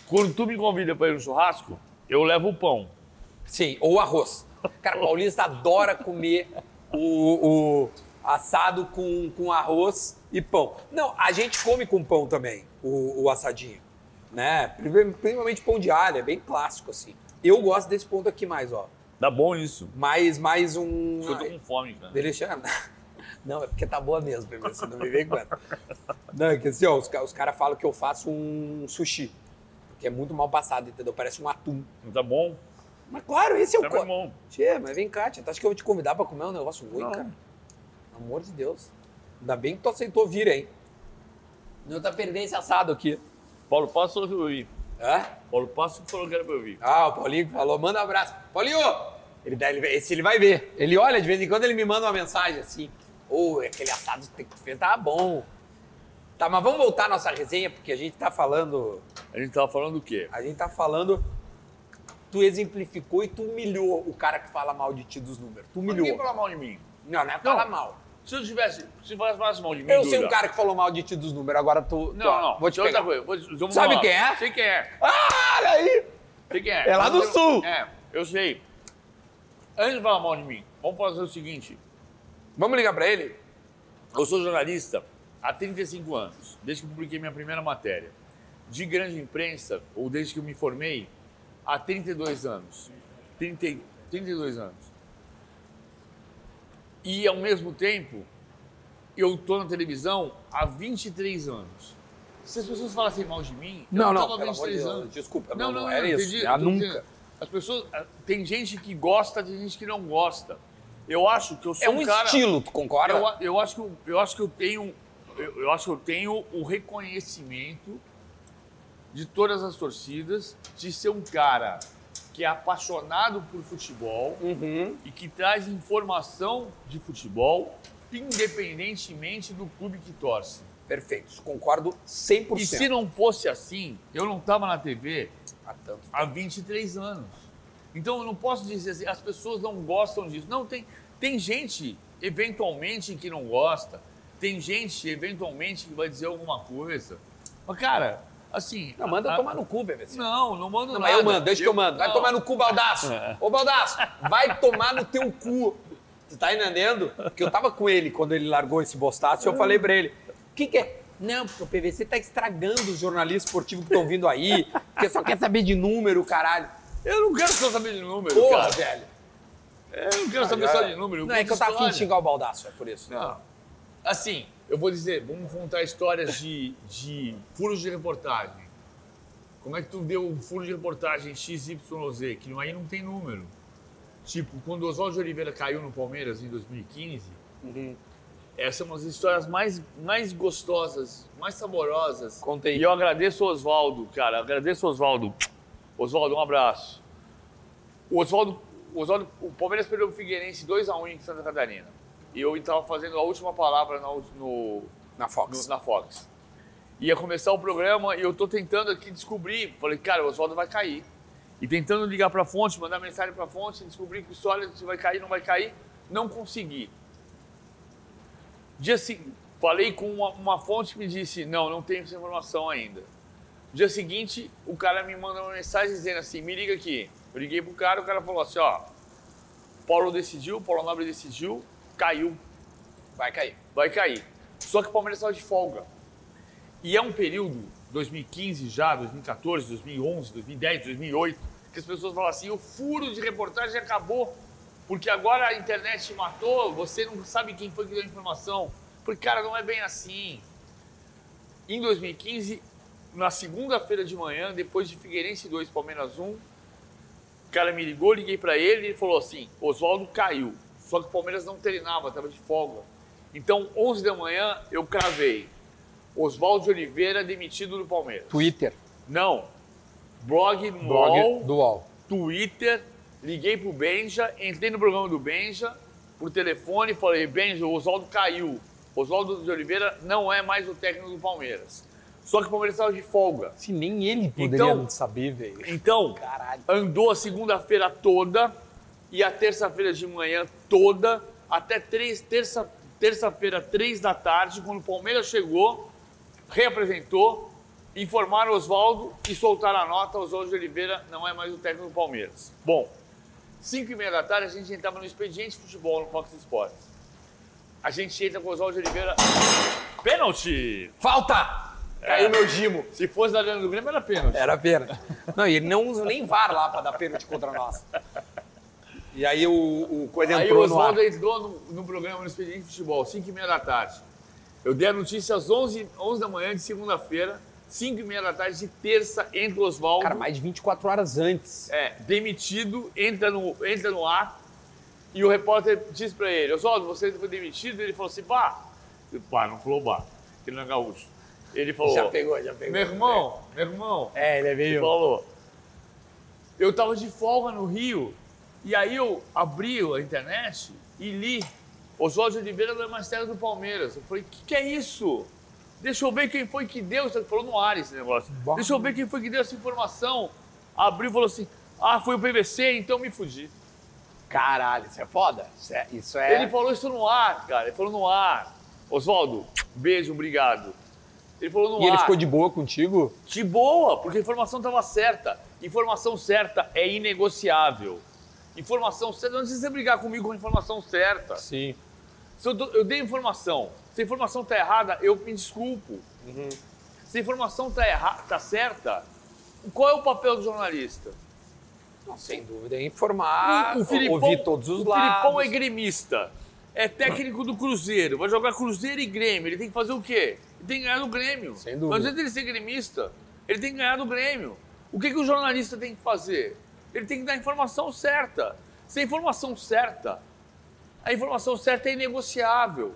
Quando tu me convida pra ir no churrasco, eu levo o pão. Sim, ou arroz. Cara, paulista adora comer o, o assado com, com arroz e pão. Não, a gente come com pão também, o, o assadinho. Né? Pri- Principalmente pão de alho, é bem clássico assim. Eu gosto desse ponto aqui mais, ó. Dá bom isso. Mais, mais um... Eu tô com fome, cara. Deixa... Não, é porque tá boa mesmo, bebê. Você não me vem com essa. Não, é que assim, ó, os, os caras falam que eu faço um sushi. Porque é muito mal passado, entendeu? Parece um atum. Tá bom? Mas claro, esse é o Tá co- bom. Tchê, mas vem cá, tia. Tu acha que eu vou te convidar pra comer um negócio ruim, Não. cara? Pelo amor de Deus. Ainda bem que tu aceitou vir, hein? Não tá perdendo esse assado aqui. Paulo Passo falou que eu vi. Hã? Paulo Passo falou que era pra eu vir. Ah, o Paulinho falou, manda um abraço. Paulinho! Ele, dá- ele, esse ele vai ver. Ele olha, de vez em quando ele me manda uma mensagem assim. Ô, aquele assado que fez tava bom. Tá, mas vamos voltar à nossa resenha, porque a gente tá falando. A gente tava falando do quê? A gente tá falando. Tu exemplificou e tu humilhou o cara que fala mal de ti dos números. Tu Ninguém humilhou. fala mal de mim. Não, não é falar mal. Se eu tivesse, se falasse mal de mim, Eu sei um cara que falou mal de ti dos números, agora tu. tu- Não, não. Vou te tem outra pegar. coisa. Vou Sabe quem é? Sei quem é. Ah, olha aí! Sei quem é. É lá do eu- sul. É, eu sei. Antes de falar mal de mim, vamos fazer o seguinte. Vamos ligar pra ele? Eu sou jornalista há 35 anos, desde que publiquei minha primeira matéria. De grande imprensa, ou desde que eu me formei, há 32 anos. 30, e- 32 anos. E, ao mesmo tempo, eu tô na televisão há 23 anos. Se as pessoas falassem mal de mim, Não, eu não, tava há pelo amor 23 de anos. desculpa, não, não, não, não não, era isso, entendi. nunca. As pessoas, tem gente que gosta, tem gente que não gosta. Eu acho que eu sou É um cara, estilo, tu concorda? eu, eu acho que eu, eu acho que eu tenho eu, eu acho que eu tenho o reconhecimento de todas as torcidas de ser um cara que é apaixonado por futebol Uhum. e que traz informação de futebol independentemente do clube que torce. Perfeito, concordo 100%. E se não fosse assim, eu não estava na TV Há tanto há 23 anos. Então eu não posso dizer assim, as pessoas não gostam disso. Não, tem, tem gente, eventualmente, que não gosta. Tem gente, eventualmente, que vai dizer alguma coisa. Mas, cara, assim. Não, manda a- tomar no cu, bebê. Não, não mando Não, nada. mas eu mando, deixa que eu mando. Vai não. tomar no cu, Baldaço. É. Ô, Baldaço, vai tomar no teu cu. Tu tá entendendo? Porque eu tava com ele quando ele largou esse bostaço e eu falei pra ele, o que que é? Não, porque o PVC tá estragando os jornalistas esportivos que estão vindo aí, porque só quer saber de número, caralho. Eu não quero só saber de número, Porra, cara. velho. Eu não quero saber só de número. eu Não, é que eu tava afim de xingar o Baldaço, é por isso. Não. Assim, eu vou dizer, vamos contar histórias de, de furos de reportagem. Como é que tu deu um furo de reportagem XYZ, que aí não tem número? Tipo, quando o Oswaldo de Oliveira caiu no Palmeiras em 2015, Uhum. essas são as histórias mais, mais gostosas, mais saborosas. Conta aí. E eu agradeço o Oswaldo, cara, agradeço o Oswaldo. Oswaldo, um abraço. O Oswaldo, o Oswaldo, o Palmeiras perdeu o Figueirense 2x1 em Santa Catarina. E eu estava fazendo a última palavra na, ult- no, Na Fox. no- na Fox. Ia começar o programa e eu tô tentando aqui descobrir. Falei, cara, o Oswaldo vai cair. E tentando ligar pra fonte, mandar mensagem pra fonte, descobrir que história se vai cair, não vai cair. Não consegui. Dia seguinte, falei com uma, uma fonte que me disse, não, não tenho essa informação ainda. Dia seguinte, o cara me manda uma mensagem dizendo assim, me liga aqui. Eu liguei pro cara, o cara falou assim, ó, Paulo decidiu, Paulo Nobre decidiu, caiu Vai cair. vai cair. Só que o Palmeiras estava de folga. E é um período, 2015 já, 2014, 2011, 2010, 2008, que as pessoas falam assim: o furo de reportagem acabou, porque agora a internet matou, você não sabe quem foi que deu a informação. Porque, cara, não é bem assim. Em 2015, na segunda-feira de manhã, depois de Figueirense 2, Palmeiras 1, o cara me ligou, liguei para ele e ele falou assim: Oswaldo caiu. Só que o Palmeiras não treinava, estava de folga. Então, 11 da manhã, eu cravei. Oswaldo de Oliveira demitido do Palmeiras. Twitter. Não. Blog no Blog UOL, do UOL. Twitter, liguei pro Benja, entrei no programa do Benja, por telefone, falei, Benja, o Oswaldo caiu. Oswaldo de Oliveira não é mais o técnico do Palmeiras. Só que o Palmeiras estava de folga. Se nem ele poderia Então- saber, velho. Então, Caralho. andou a segunda-feira toda e a terça-feira de manhã toda, até três, terça, terça-feira, três da tarde, quando o Palmeiras chegou, reapresentou, informaram o Oswaldo e soltaram a nota, Oswaldo de Oliveira não é mais o técnico do Palmeiras. Bom, cinco e meia da tarde a gente entrava no expediente de futebol no Fox Sports. A gente entra com o Oswaldo de Oliveira, pênalti! Falta! Caiu meu gimo. Se fosse da Arena do Grêmio era pênalti. Era pênalti. Não, e ele não usa nem VAR lá pra dar pênalti contra nós. E aí o, o coisa Aí o entrou no ar. Oswaldo entrou no, no programa no Expediente de Futebol, 5 e meia da tarde. Eu dei a notícia às 11, 11 da manhã de segunda-feira, 5 e meia da tarde de terça, entra o Oswaldo. Cara, mais de 24 horas antes. É, demitido, entra no, entra no ar e o repórter diz pra ele, Oswaldo, você foi demitido? Ele falou assim, pá. Pá, não falou pá, que ele não é gaúcho. Ele falou, Já pegou, já pegou. meu irmão, meu irmão, É, ele é ele meio... falou. Eu tava de folga no Rio e aí eu abri a internet e li Oswaldo de Oliveira da Magistério do Palmeiras. Eu falei, o que, que é isso? Deixa eu ver quem foi que deu. Você falou no ar esse negócio. Bom. Deixa eu ver quem foi que deu essa informação. Abriu e falou assim: ah, foi o PVC, então me fudi. Caralho, isso é foda. Isso é... Isso é... Ele falou isso no ar, cara. Ele falou no ar. Oswaldo, beijo, obrigado. Ele falou no E ar. ele ficou de boa contigo? De boa, porque a informação estava certa. Informação certa é inegociável. Informação certa, não precisa brigar comigo com a informação certa. Sim. Se eu, eu dei informação, se a informação está errada, eu me desculpo. Uhum. Se a informação está errada, tá certa, qual é o papel do jornalista? Não, sem dúvida, é informar, o Filipão, ouvir todos os o lados. Filipão é gremista, é técnico do Cruzeiro, vai jogar Cruzeiro e Grêmio. Ele tem que fazer o quê? Ele tem que ganhar do Grêmio. Sem dúvida. Não adianta ele ser gremista, ele tem que ganhar do Grêmio. O que, que o jornalista tem que fazer? Ele tem que dar a informação certa. Se a informação certa, a informação certa é inegociável.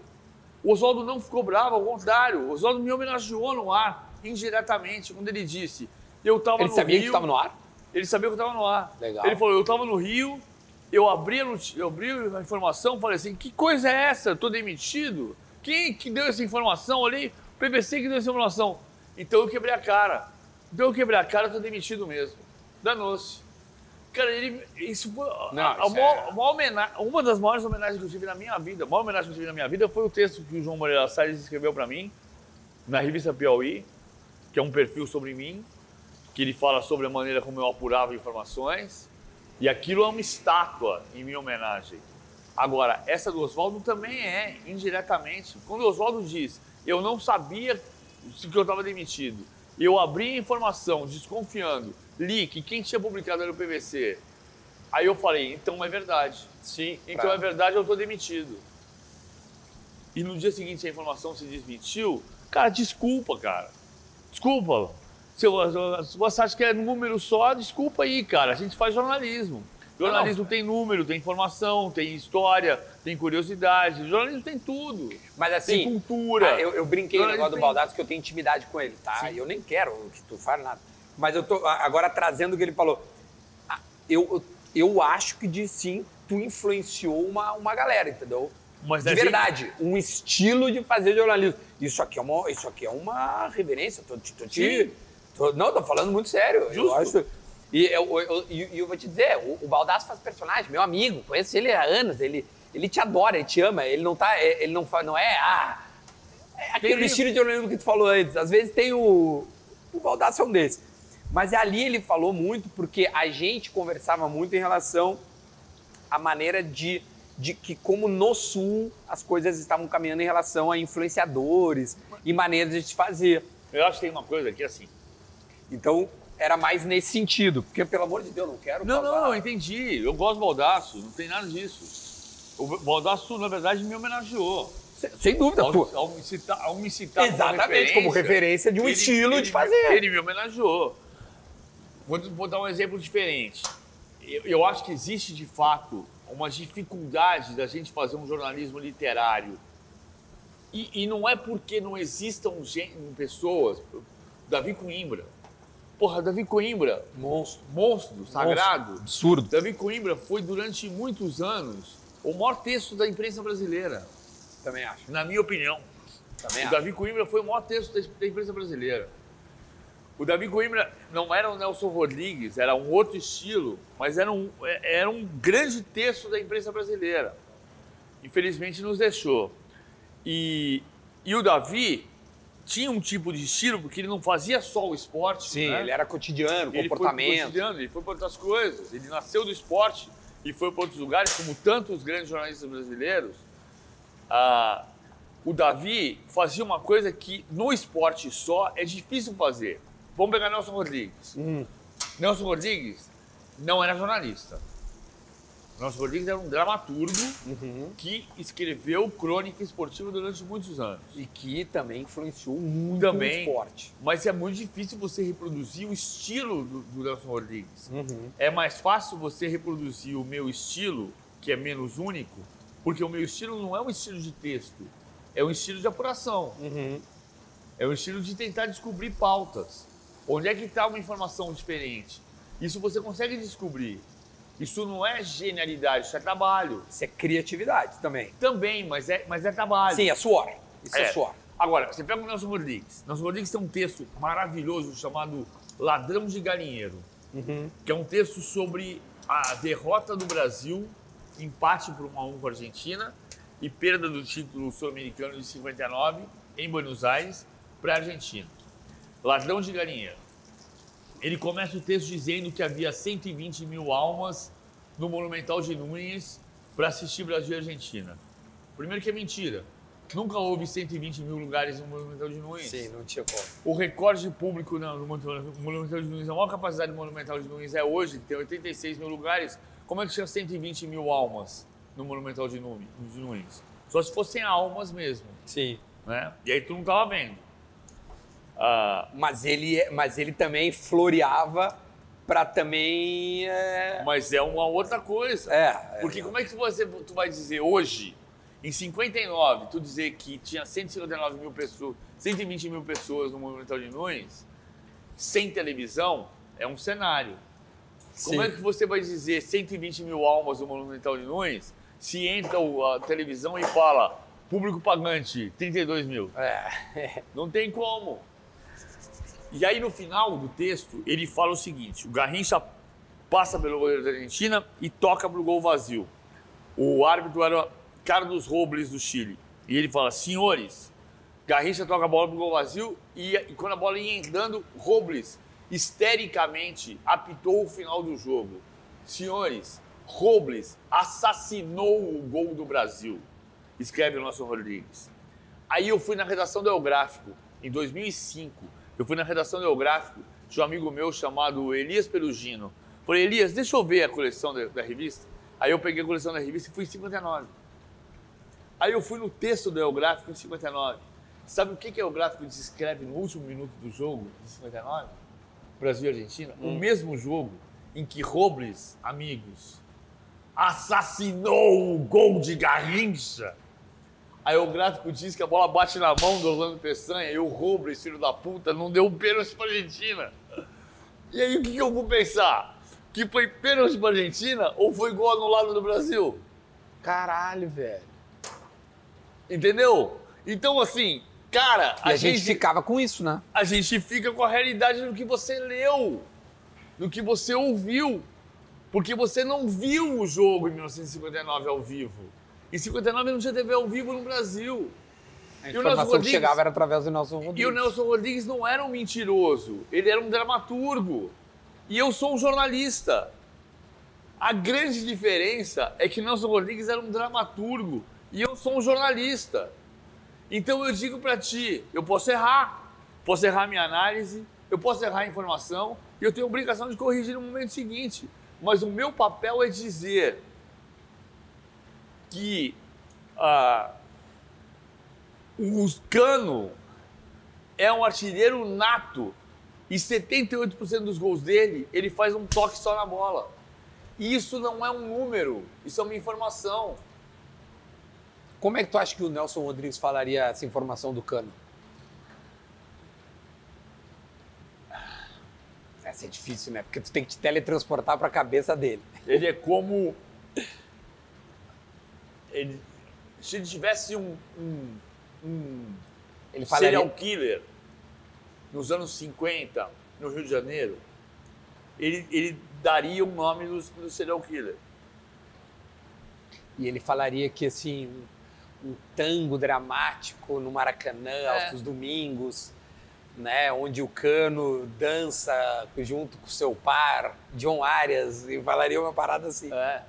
O Oswaldo não ficou bravo, ao contrário. O Oswaldo me homenageou no ar, indiretamente, quando ele disse: Eu estava Ele no sabia Rio, que estava no ar? ele sabia que eu estava no ar. Legal. Ele falou, eu estava no Rio, eu abri, eu abri a informação, falei assim, que coisa é essa? Eu tô demitido? Quem que deu essa informação? O PVC que deu essa informação. Então eu quebrei a cara. Então eu quebrei a cara, eu tô demitido mesmo. Danou-se. Cara, ele, isso foi Não, a, maior- é- a maior homena- uma das maiores homenagens que eu tive na minha vida, a maior homenagem que eu tive na minha vida foi o texto que o João Moreira Salles escreveu para mim, na revista Piauí, que é um perfil sobre mim, que ele fala sobre a maneira como eu apurava informações. E aquilo é uma estátua em minha homenagem. Agora, essa do Oswaldo também é, indiretamente. Quando o Oswaldo diz, eu não sabia se que eu estava demitido, eu abri a informação desconfiando, li que quem tinha publicado era o PVC. Aí eu falei, então é verdade. Sim. Então pra- é verdade, eu estou demitido. E no dia seguinte a informação se desmentiu, cara, desculpa, cara. Desculpa. Se você acha que é número só, desculpa aí, cara. A gente faz jornalismo. Jornalismo tem número, tem informação, tem história, tem curiosidade. Jornalismo tem tudo. Mas assim, tem cultura. ah, eu, eu brinquei no negócio do tem- Baldassi que eu tenho intimidade com ele, tá? E eu nem quero que tu fale nada. Mas eu tô agora trazendo o que ele falou. Eu, eu, eu acho que de sim, tu influenciou uma, uma galera, entendeu? Mas de verdade, um estilo de fazer jornalismo. Isso aqui é uma, isso aqui é uma reverência. Tô, te- tô te- Sim. tô- não, tô falando muito sério. Eu Justo. acho, e eu, eu, eu- eu vou te dizer, o, o Baldassi faz personagem, meu amigo, conheço ele há anos, ele, ele te adora, ele te ama, ele não tá, ele não, não é, ah, é aquele estilo de jornalismo que tu falou antes. Às vezes tem o, o Baldassi é um desses. Mas ali ele falou muito porque a gente conversava muito em relação à maneira de, de que como no Sul as coisas estavam caminhando em relação a influenciadores e maneiras de se fazer. Eu acho que tem uma coisa aqui assim. Então, era mais nesse sentido. Porque, pelo amor de Deus, não quero Não, causar- não, eu entendi. Eu gosto do Baldaço, não tem nada disso. O Baldaço, na verdade, me homenageou. Sem- Sem dúvida, Ao, pô. ao me citar, ao me citar Exatamente, como referência de um estilo ele de fazer. Ele me homenageou. Vou, vou dar um exemplo diferente. Eu, eu acho que existe, de fato, uma dificuldade da gente fazer um jornalismo literário. E, e não é porque não existam gen- pessoas. Davi Coimbra. Porra, Davi Coimbra, Monstro. monstro, sagrado. Absurdo. Davi Coimbra foi, durante muitos anos, o maior texto da imprensa brasileira, Também acho. na minha opinião. Também O acho. Davi Coimbra foi o maior texto da da imprensa brasileira. O Davi Coimbra não era o Nelson Rodrigues, era um outro estilo, mas era um, é- era um grande texto da imprensa brasileira. Infelizmente nos deixou. E, e o Davi tinha um tipo de estilo, porque ele não fazia só o esporte. Sim, né? ele era cotidiano, Ele foi pro comportamento. cotidiano, ele foi para outras coisas. Ele nasceu do esporte e foi para outros lugares, como tantos grandes jornalistas brasileiros. Ah, o Davi fazia uma coisa que no esporte só é difícil fazer. Vamos pegar Nelson Rodrigues. Hum. Nelson Rodrigues não era jornalista. Nelson Rodrigues era um dramaturgo Uhum. que escreveu crônica esportiva durante muitos anos. E que também influenciou muito Também. no esporte. Mas é muito difícil você reproduzir o estilo do, do Nelson Rodrigues. Uhum. É mais fácil você reproduzir o meu estilo, que é menos único, porque o meu estilo não é um estilo de texto, é um estilo de apuração, Uhum. é um estilo de tentar descobrir pautas. Onde é que está uma informação diferente? Isso você consegue descobrir. Isso não é genialidade, isso é trabalho. Isso é criatividade também. Também, mas é, mas é trabalho. Sim, é suor. Isso é, É. suor. Agora, você pega o Nelson Rodrigues. Nelson Rodrigues tem um texto maravilhoso chamado Ladrão de Galinheiro, Uhum. que é um texto sobre a derrota do Brasil, empate por 1 a 1 com a Argentina e perda do título sul-americano de 59 em Buenos Aires para a Argentina. Ladrão de Galinheiro. Ele começa o texto dizendo que havia 120 mil almas no Monumental de Nunes para assistir Brasil e Argentina. Primeiro que é mentira. Nunca houve 120 mil lugares no Monumental de Nunes. Sim, não tinha como. O recorde público no Monumental de Nunes, a maior capacidade do Monumental de Nunes é hoje, tem 86 mil lugares. Como é que tinha 120 mil almas no Monumental de Nunes? de? Só se fossem almas mesmo, Sim. né? E aí tu não tava vendo. Ah, Mas ele, mas ele também floreava pra também. É, mas é uma outra coisa. é, Porque como é que você tu vai dizer hoje, em 59, tu dizer que tinha 159 mil pessoas, 120 mil pessoas no Monumental de Nunes, sem televisão, é um cenário. Como Sim. é que você vai dizer 120 mil almas no Monumental de Nunes se entra a televisão e fala público pagante 32 mil? é, Não tem como. E aí no final do texto ele fala o seguinte: o Garrincha passa pelo goleiro da Argentina e toca pro gol vazio. O árbitro era Carlos Robles do Chile. E ele fala: senhores, Garrincha toca a bola pro gol vazio e, e quando a bola ia entrando, Robles histericamente apitou o final do jogo. Senhores, Robles assassinou o gol do Brasil, escreve o nosso Rodrigues. Aí eu fui na redação do El Gráfico, em 2005. Eu fui na redação do El Gráfico de um amigo meu chamado Elias Perugino. Falei, Elias, deixa eu ver a coleção da, da revista. Aí eu peguei a coleção da revista e fui em 59. Aí eu fui no texto do El Gráfico em 59. Sabe o que, que o El Gráfico descreve no último minuto do jogo de 59? Brasil e Argentina? O mesmo jogo em que Robles, amigos, assassinou o gol de Garrincha. Aí o gráfico diz que a bola bate na mão do Orlando Peçanha e o Robles, filho da puta, não deu um pênalti pra Argentina. E aí o que, que eu vou pensar? Que foi pênalti pra Argentina ou foi gol anulado do Brasil? Caralho, velho. Entendeu? Então, assim, cara, E a, gente, ficava com isso, né? a gente fica com a realidade do que você leu, do que você ouviu. Porque você não viu o jogo em 1959 ao vivo. Em 59 não tinha TV ao vivo no Brasil. A E o Nelson informação que Rodrigues? chegava era através do Nelson Rodrigues. E o Nelson Rodrigues não era um mentiroso, ele era um dramaturgo. E eu sou um jornalista. A grande diferença é que Nelson Rodrigues era um dramaturgo e eu sou um jornalista. Então eu digo pra ti, eu posso errar, posso errar minha análise, eu posso errar a informação e eu tenho a obrigação de corrigir no momento seguinte. Mas o meu papel é dizer que ah, o Cano é um artilheiro nato e 78% dos gols dele, ele faz um toque só na bola. E isso não é um número, isso é uma informação. Como é que tu acha que o Nelson Rodrigues falaria essa informação do Cano? Essa é difícil, né? Porque tu tem que te teletransportar para a cabeça dele. Ele é como. Ele... Se ele tivesse um, um, um Ele falaria... serial killer nos anos 50, no Rio de Janeiro, ele, ele daria o nome do, do serial killer. E ele falaria que, assim, um, um tango dramático no Maracanã, É. aos domingos, né? Onde o Cano dança junto com seu par, John Arias, e falaria uma parada assim. É.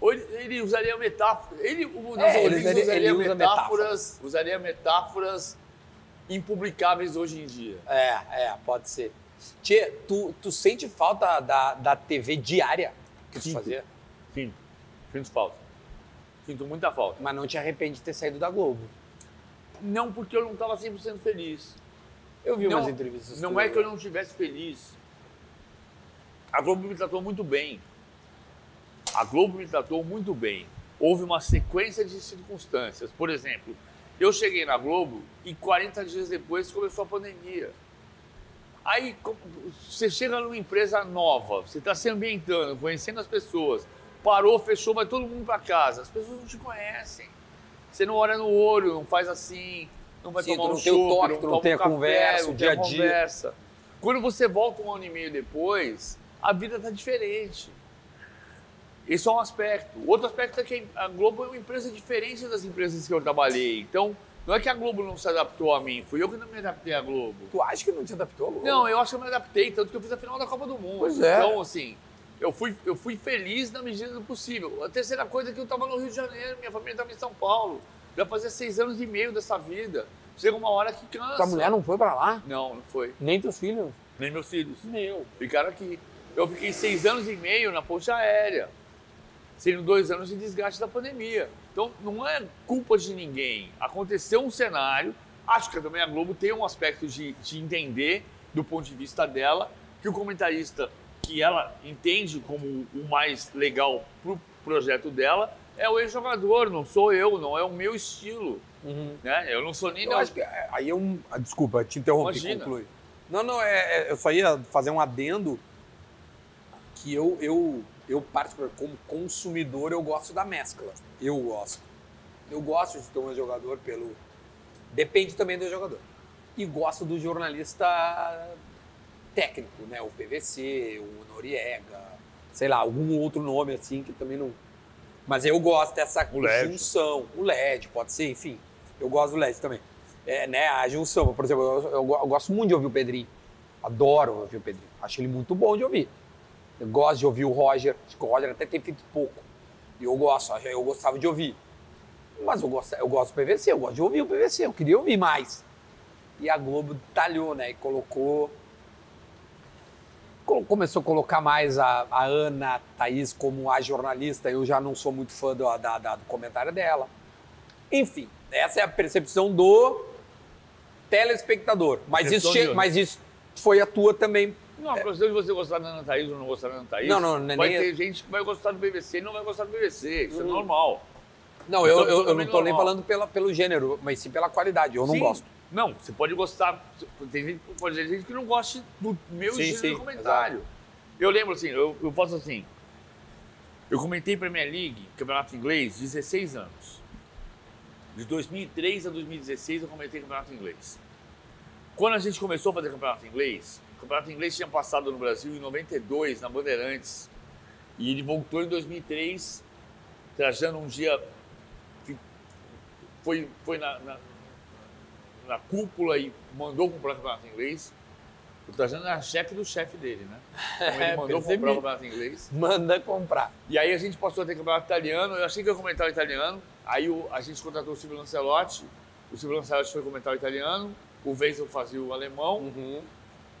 Ou ele, ele usaria metáforas. Ele, o É, ele usaria- ele usa metáforas, usaria metáforas impublicáveis hoje em dia. É, é, pode ser. Tchê, tu, tu sente falta da, da TV diária que tu Sinto. fazia? Sinto. Sinto falta. Sinto muita falta. Mas não te arrepende de ter saído da Globo. Não porque eu não estava 100% feliz. Eu vi não, umas entrevistas. Não é que eu não estivesse feliz. A Globo me tratou muito bem. A Globo me tratou muito bem. Houve uma sequência de circunstâncias. Por exemplo, eu cheguei na Globo e 40 dias depois começou a pandemia. Aí você chega numa empresa nova, você está se ambientando, conhecendo as pessoas. Parou, fechou, vai todo mundo para casa. As pessoas não te conhecem. Você não olha no olho, não faz assim, não vai Sim, tomar um chopp, toque, não não toma tem um a café, conversa, não o dia a dia. conversa. Quando você volta um ano e meio depois, a vida tá diferente. Esse é um aspecto. Outro aspecto é que a Globo é uma empresa diferente das empresas que eu trabalhei. Então, não é que a Globo não se adaptou a mim, fui eu que não me adaptei à Globo. Tu acha que não te adaptou, Globo? Não, eu acho que eu me adaptei, tanto que eu fiz a final da Copa do Mundo. Pois é. Então, assim, eu fui, eu fui feliz na medida do possível. A terceira coisa é que eu estava no Rio de Janeiro, minha família estava em São Paulo. Já fazia seis anos e meio dessa vida. Chega uma hora que cansa. Tua mulher não foi pra lá? Não, não foi. Nem teus filhos? Nem meus filhos. Meu. Ficaram aqui. Eu fiquei seis anos e meio na ponte aérea, sendo dois anos de desgaste da pandemia. Então, não é culpa de ninguém. Aconteceu um cenário, acho que também a Globo tem um aspecto de, de entender, do ponto de vista dela, que o comentarista que ela entende como o mais legal pro projeto dela é o ex-jogador, não sou eu, não é o meu estilo. Né? Eu não sou nem... Eu Neo- acho que é, aí é um. Desculpa, te interrompi, Imagina. conclui. Não, não, é, é- eu só ia fazer um adendo que eu, eu, eu particularmente, como consumidor, eu gosto da mescla. Eu gosto. Eu gosto de ter um jogador pelo. Depende também do jogador. E gosto do jornalista técnico, né? O PVC, o Noriega, sei lá, algum outro nome assim que também não. Mas eu gosto dessa O LED. junção. O LED, pode ser, enfim. Eu gosto do LED também. É, né, a junção. Por exemplo, eu, eu eu gosto muito de ouvir o Pedrinho. Adoro ouvir o Pedrinho. Acho ele muito bom de ouvir. Eu gosto de ouvir o Roger. Acho que o Roger até tem feito pouco. E eu gosto, eu gostava de ouvir. Mas eu gosto, eu gosto do PVC, eu gosto de ouvir o PVC, eu queria ouvir mais. E a Globo talhou, né? E colocou. colo- Começou a colocar mais a, a Ana Thaís como a jornalista. Eu já não sou muito fã do, da- da- do comentário dela. Enfim, essa é a percepção do telespectador. Mas isso, che- mas isso foi a tua também. Não, a questão de você gostar da Ana Thaís ou não gostar da Ana Thaís, Não, não, não é vai nem- ter gente que vai gostar do BBC e não vai gostar do BBC. Isso é Uhum. normal. Não, eu, é eu, eu não totalmente tô nem falando pela, pelo gênero, mas sim pela qualidade. Eu não Sim. gosto. Não, você pode gostar. Tem gente, pode ter gente que não goste do meu Sim, estilo sim, de comentário. Eu lembro assim, eu, eu faço assim. Eu comentei Premier League, campeonato inglês, 16 anos. De 2003 a 2016 eu comentei campeonato inglês. Quando a gente começou a fazer campeonato inglês, campeonato inglês tinha passado no Brasil em 92, na Bandeirantes. E ele voltou em 2003, trajando um dia. Foi, foi na, na, na cúpula e mandou comprar o campeonato inglês. O Trajano era chefe do chefe dele, né? Então ele É, mandou comprar o campeonato inglês. Manda comprar. E aí a gente passou a ter campeonato italiano. Eu achei que ia comentar o italiano. Aí o- a gente contratou o Silvio Lancelotti. O Silvio Lancelotti foi comentar o italiano. o Wenzel fazia o alemão, Uhum.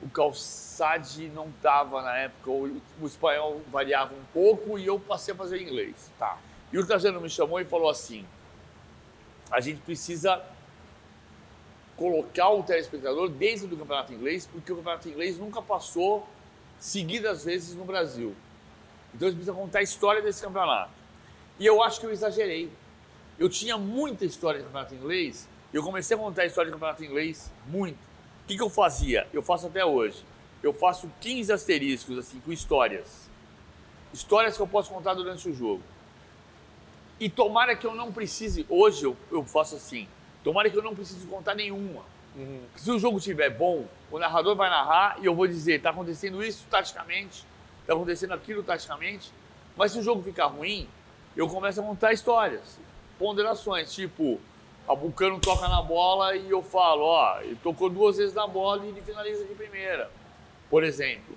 O Calçade não estava na época, o, o espanhol variava um pouco e eu passei a fazer inglês. Tá. E o Trajano me chamou e falou assim: a gente precisa colocar o telespectador dentro do campeonato inglês, porque o campeonato inglês nunca passou seguidas vezes no Brasil. Então a gente precisa contar a história desse campeonato. E eu acho que eu exagerei. Eu tinha muita história de campeonato inglês, e eu comecei a contar a história de campeonato inglês muito. O que, que eu fazia? Eu faço até hoje. Eu faço 15 asteriscos, assim, com histórias. Histórias que eu posso contar durante o jogo. E tomara que eu não precise, hoje eu, eu faço assim, tomara que eu não precise contar nenhuma. Uhum. Se o jogo estiver bom, o narrador vai narrar e eu vou dizer, tá acontecendo isso taticamente, tá acontecendo aquilo taticamente. Mas se o jogo ficar ruim, eu começo a contar histórias, ponderações, tipo, a Vulcano toca na bola e eu falo, ó, ele tocou duas vezes na bola e ele finaliza de primeira, por exemplo.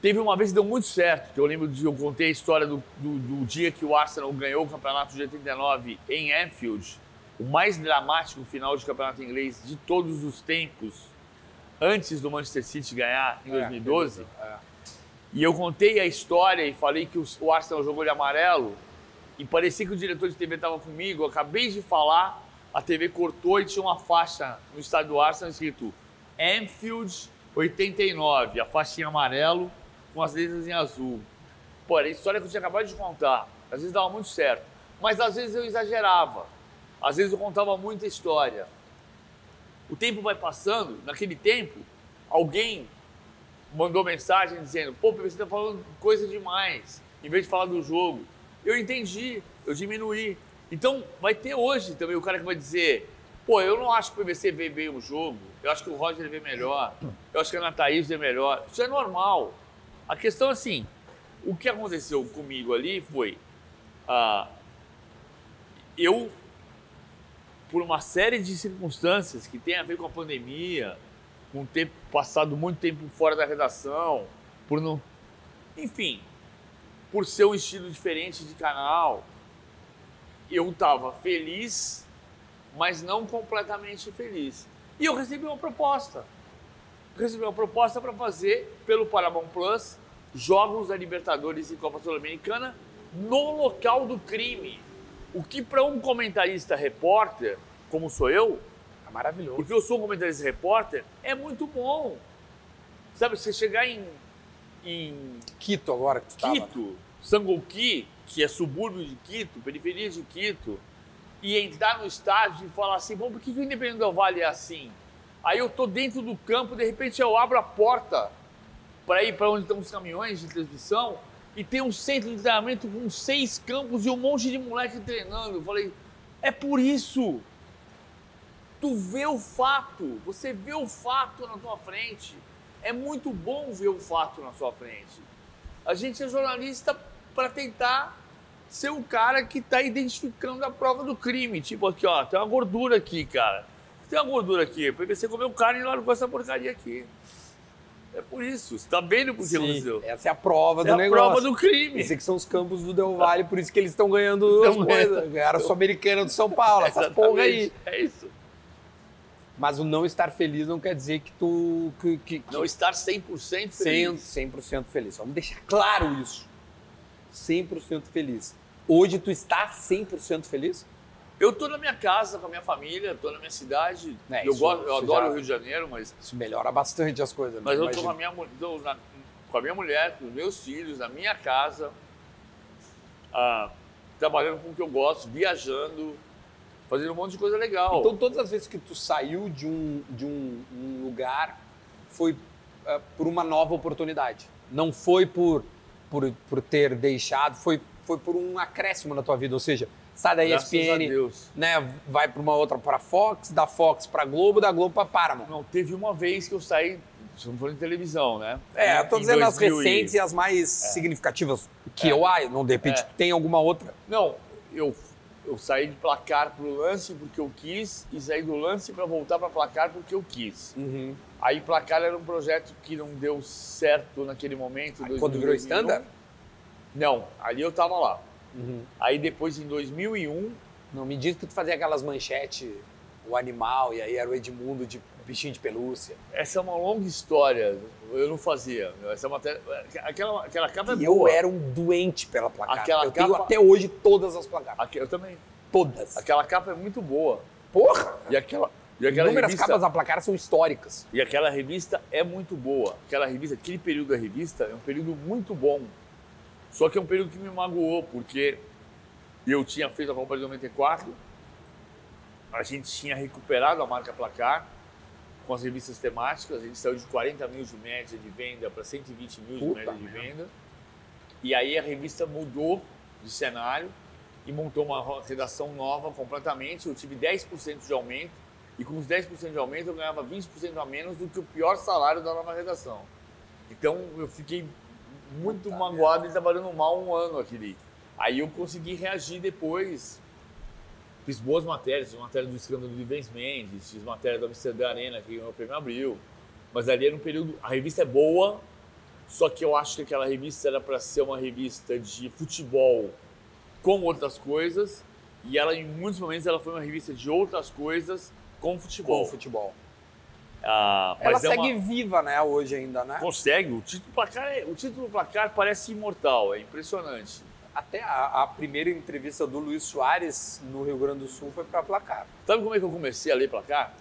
Teve uma vez que deu muito certo, que eu lembro de eu contei a história do, do, do dia que o Arsenal ganhou o campeonato de 89 em Anfield, o mais dramático final de campeonato inglês de todos os tempos, antes do Manchester City ganhar em 2012. É. E eu contei a história e falei que o Arsenal jogou de amarelo e parecia que o diretor de TV estava comigo. Eu acabei de falar, a TV cortou e tinha uma faixa no estádio do Arsenal escrito Anfield 89, a faixa em amarelo com as letras em azul. Pô, era a história que eu tinha acabado de contar. Às vezes dava muito certo, mas às vezes eu exagerava. Às vezes eu contava muita história. O tempo vai passando, naquele tempo, alguém mandou mensagem dizendo: pô, você está falando coisa demais, em vez de falar do jogo. Eu entendi, eu diminuí. Então, vai ter hoje também o cara que vai dizer: pô, eu não acho que o PVC vê bem o jogo, eu acho que o Roger vê melhor, eu acho que a Ana vê melhor. Isso é normal. A questão é assim: o que aconteceu comigo ali foi. ah, eu, por uma série de circunstâncias que tem a ver com a pandemia, com ter passado muito tempo fora da redação, por não. Enfim, por ser um estilo diferente de canal, eu estava feliz, mas não completamente feliz. E eu recebi uma proposta. Eu recebi uma proposta para fazer pelo Paramount Plus jogos da Libertadores e Copa Sul-Americana no local do crime. O que para um comentarista repórter, como sou eu, É maravilhoso. porque eu sou um comentarista repórter, é muito bom. Sabe, você chegar em, em Quito agora que tu tava. Quito, Sangolqui, que é subúrbio de Quito, periferia de Quito, e entrar no estádio e falar assim, bom, por que, que o Independente Del Vale é assim? Aí eu tô dentro do campo, de repente eu abro a porta para ir para onde estão os caminhões de transmissão e tem um centro de treinamento com seis campos e um monte de moleque treinando. Eu falei, é por isso. Tu vê o fato, você vê o fato na tua frente. É muito bom ver o fato na sua frente. A gente é jornalista para tentar ser o cara que está identificando a prova do crime. Tipo aqui, ó, tem uma gordura aqui, cara. Tem uma gordura aqui. O PVC comeu carne e largou essa porcaria aqui. É por isso. Você tá vendo por que aconteceu? essa é a prova É do a negócio. prova do crime. Esse aqui são os campos do Del Valle, por isso que eles estão ganhando as Tão coisas. Ganharam a Sul-Americana do São Paulo, essas porra aí. É isso. Mas o não estar feliz não quer dizer que tu. Que, que, que Não estar 100% cem- feliz. 100% feliz. Vamos deixar claro isso. 100% feliz. Hoje tu está 100% feliz? Eu tô na minha casa com a minha família, tô na minha cidade. É, eu isso- gosto, eu adoro já- o Rio de Janeiro, mas Isso melhora bastante as coisas. né? Mas eu Imagina. com a, minha, tô na- com a minha mulher, com os meus filhos, na minha casa, ah, trabalhando com o que eu gosto, viajando, fazendo um monte de coisa legal. Então, todas as vezes que tu saiu de um, de um, um lugar, foi ah, por uma nova oportunidade. Não foi por, por, por ter deixado, foi, foi por um acréscimo na tua vida. Ou seja, sai da Graças ESPN, né, vai para uma outra, para Fox, da Fox para Globo, da Globo para Paramount. Não, teve uma vez que eu saí, estamos falando de televisão, né? É, Em dizendo as 2000 e- recentes e as mais significativas que É. eu acho. Não, de repente, É. tem alguma outra. Não, eu, eu saí de placar pro lance porque eu quis e saí do lance para voltar para placar porque eu quis. Aí placar era um projeto que não deu certo naquele momento. Aí, 2000, quando virou 2001. standard? Não, ali eu tava lá. Uhum. Aí depois em 2001 Não me diz que tu fazia aquelas manchetes o animal, e aí era o Edmundo de bichinho de pelúcia. Essa é uma longa história. Eu não fazia. Essa matéria, aquela, aquela capa é E boa. eu era um doente pela placar. Aquela eu tenho capa- até hoje todas as placares. Aque- Eu também. Todas. Aquela capa é muito boa. Porra! E aquela, e aquela Inúmeras revista, capas da placar são históricas. E aquela revista é muito boa. Aquela revista, aquele período da revista é um período muito bom. Só que é um período que me magoou, porque eu tinha feito a Copa de 94, a gente tinha recuperado a marca Placar com as revistas temáticas, a gente saiu de 40 mil de média de venda para 120 mil de Puta média de merda. venda. E aí a revista mudou de cenário e montou uma redação nova completamente. Eu tive 10% de aumento e com os 10% de aumento eu ganhava 20% a menos do que o pior salário da nova redação. Então eu fiquei muito magoado e trabalhando mal um ano aquele. Aí eu consegui reagir depois. Fiz boas matérias, fiz matéria do escândalo de Vens Mendes, fiz matéria da Amsterdã Arena, que ganhou o prêmio Abril. Mas ali era um período. A revista é boa, só que eu acho que aquela revista era para ser uma revista de futebol com outras coisas. E ela, em muitos momentos, ela foi uma revista de outras coisas com Com futebol. o futebol. Ah, Ela é segue uma- viva, né, hoje ainda, né? Consegue. O título placar, é- o título placar parece imortal, é impressionante. Até a, a primeira entrevista do Luiz Soares no Rio Grande do Sul foi pra placar. Sabe como é que eu comecei a ler placar?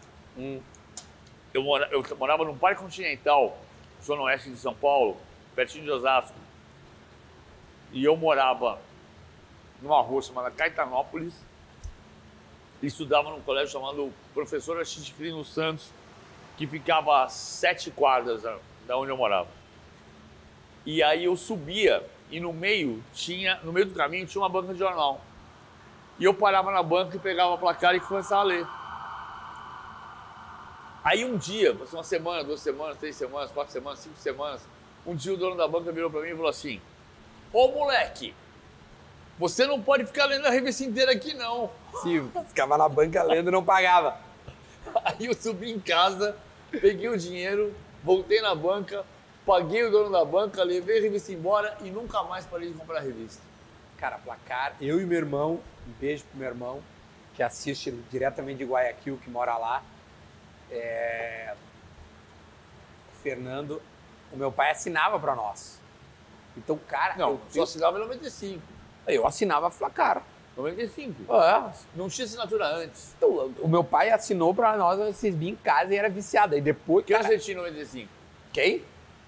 Eu, mora, eu morava num parque continental, zona oeste de São Paulo, pertinho de Osasco. E eu morava numa rua chamada Caetanópolis e estudava num colégio chamado Professor Achiticrino Santos, que ficava a sete quadras da- da onde eu morava. E aí eu subia e no meio tinha, no meio do caminho tinha uma banca de jornal. E eu parava na banca e pegava a placar e começava a ler. Aí um dia, passou uma semana, duas semanas, três semanas, quatro semanas, cinco semanas, um dia o dono da banca virou pra mim e falou assim: Ô moleque, você não pode ficar lendo a revista inteira aqui não. Sim, ficava na banca lendo e não pagava. Aí eu subi em casa, peguei o dinheiro, voltei na banca, paguei o dono da banca, levei a revista embora e nunca mais parei de comprar a revista. Cara, placar, eu e meu irmão, um beijo pro meu irmão, que assiste diretamente de Guayaquil, que mora lá. É... Fernando, o meu pai assinava pra nós. Então, cara, Não, eu, só assinava em 95. eu assinava placar. 95. É, Não tinha assinatura antes. então, o meu pai assinou pra nós, vocês vinham em casa e era viciado. E depois, Que ano cara, você tinha em 95? quem?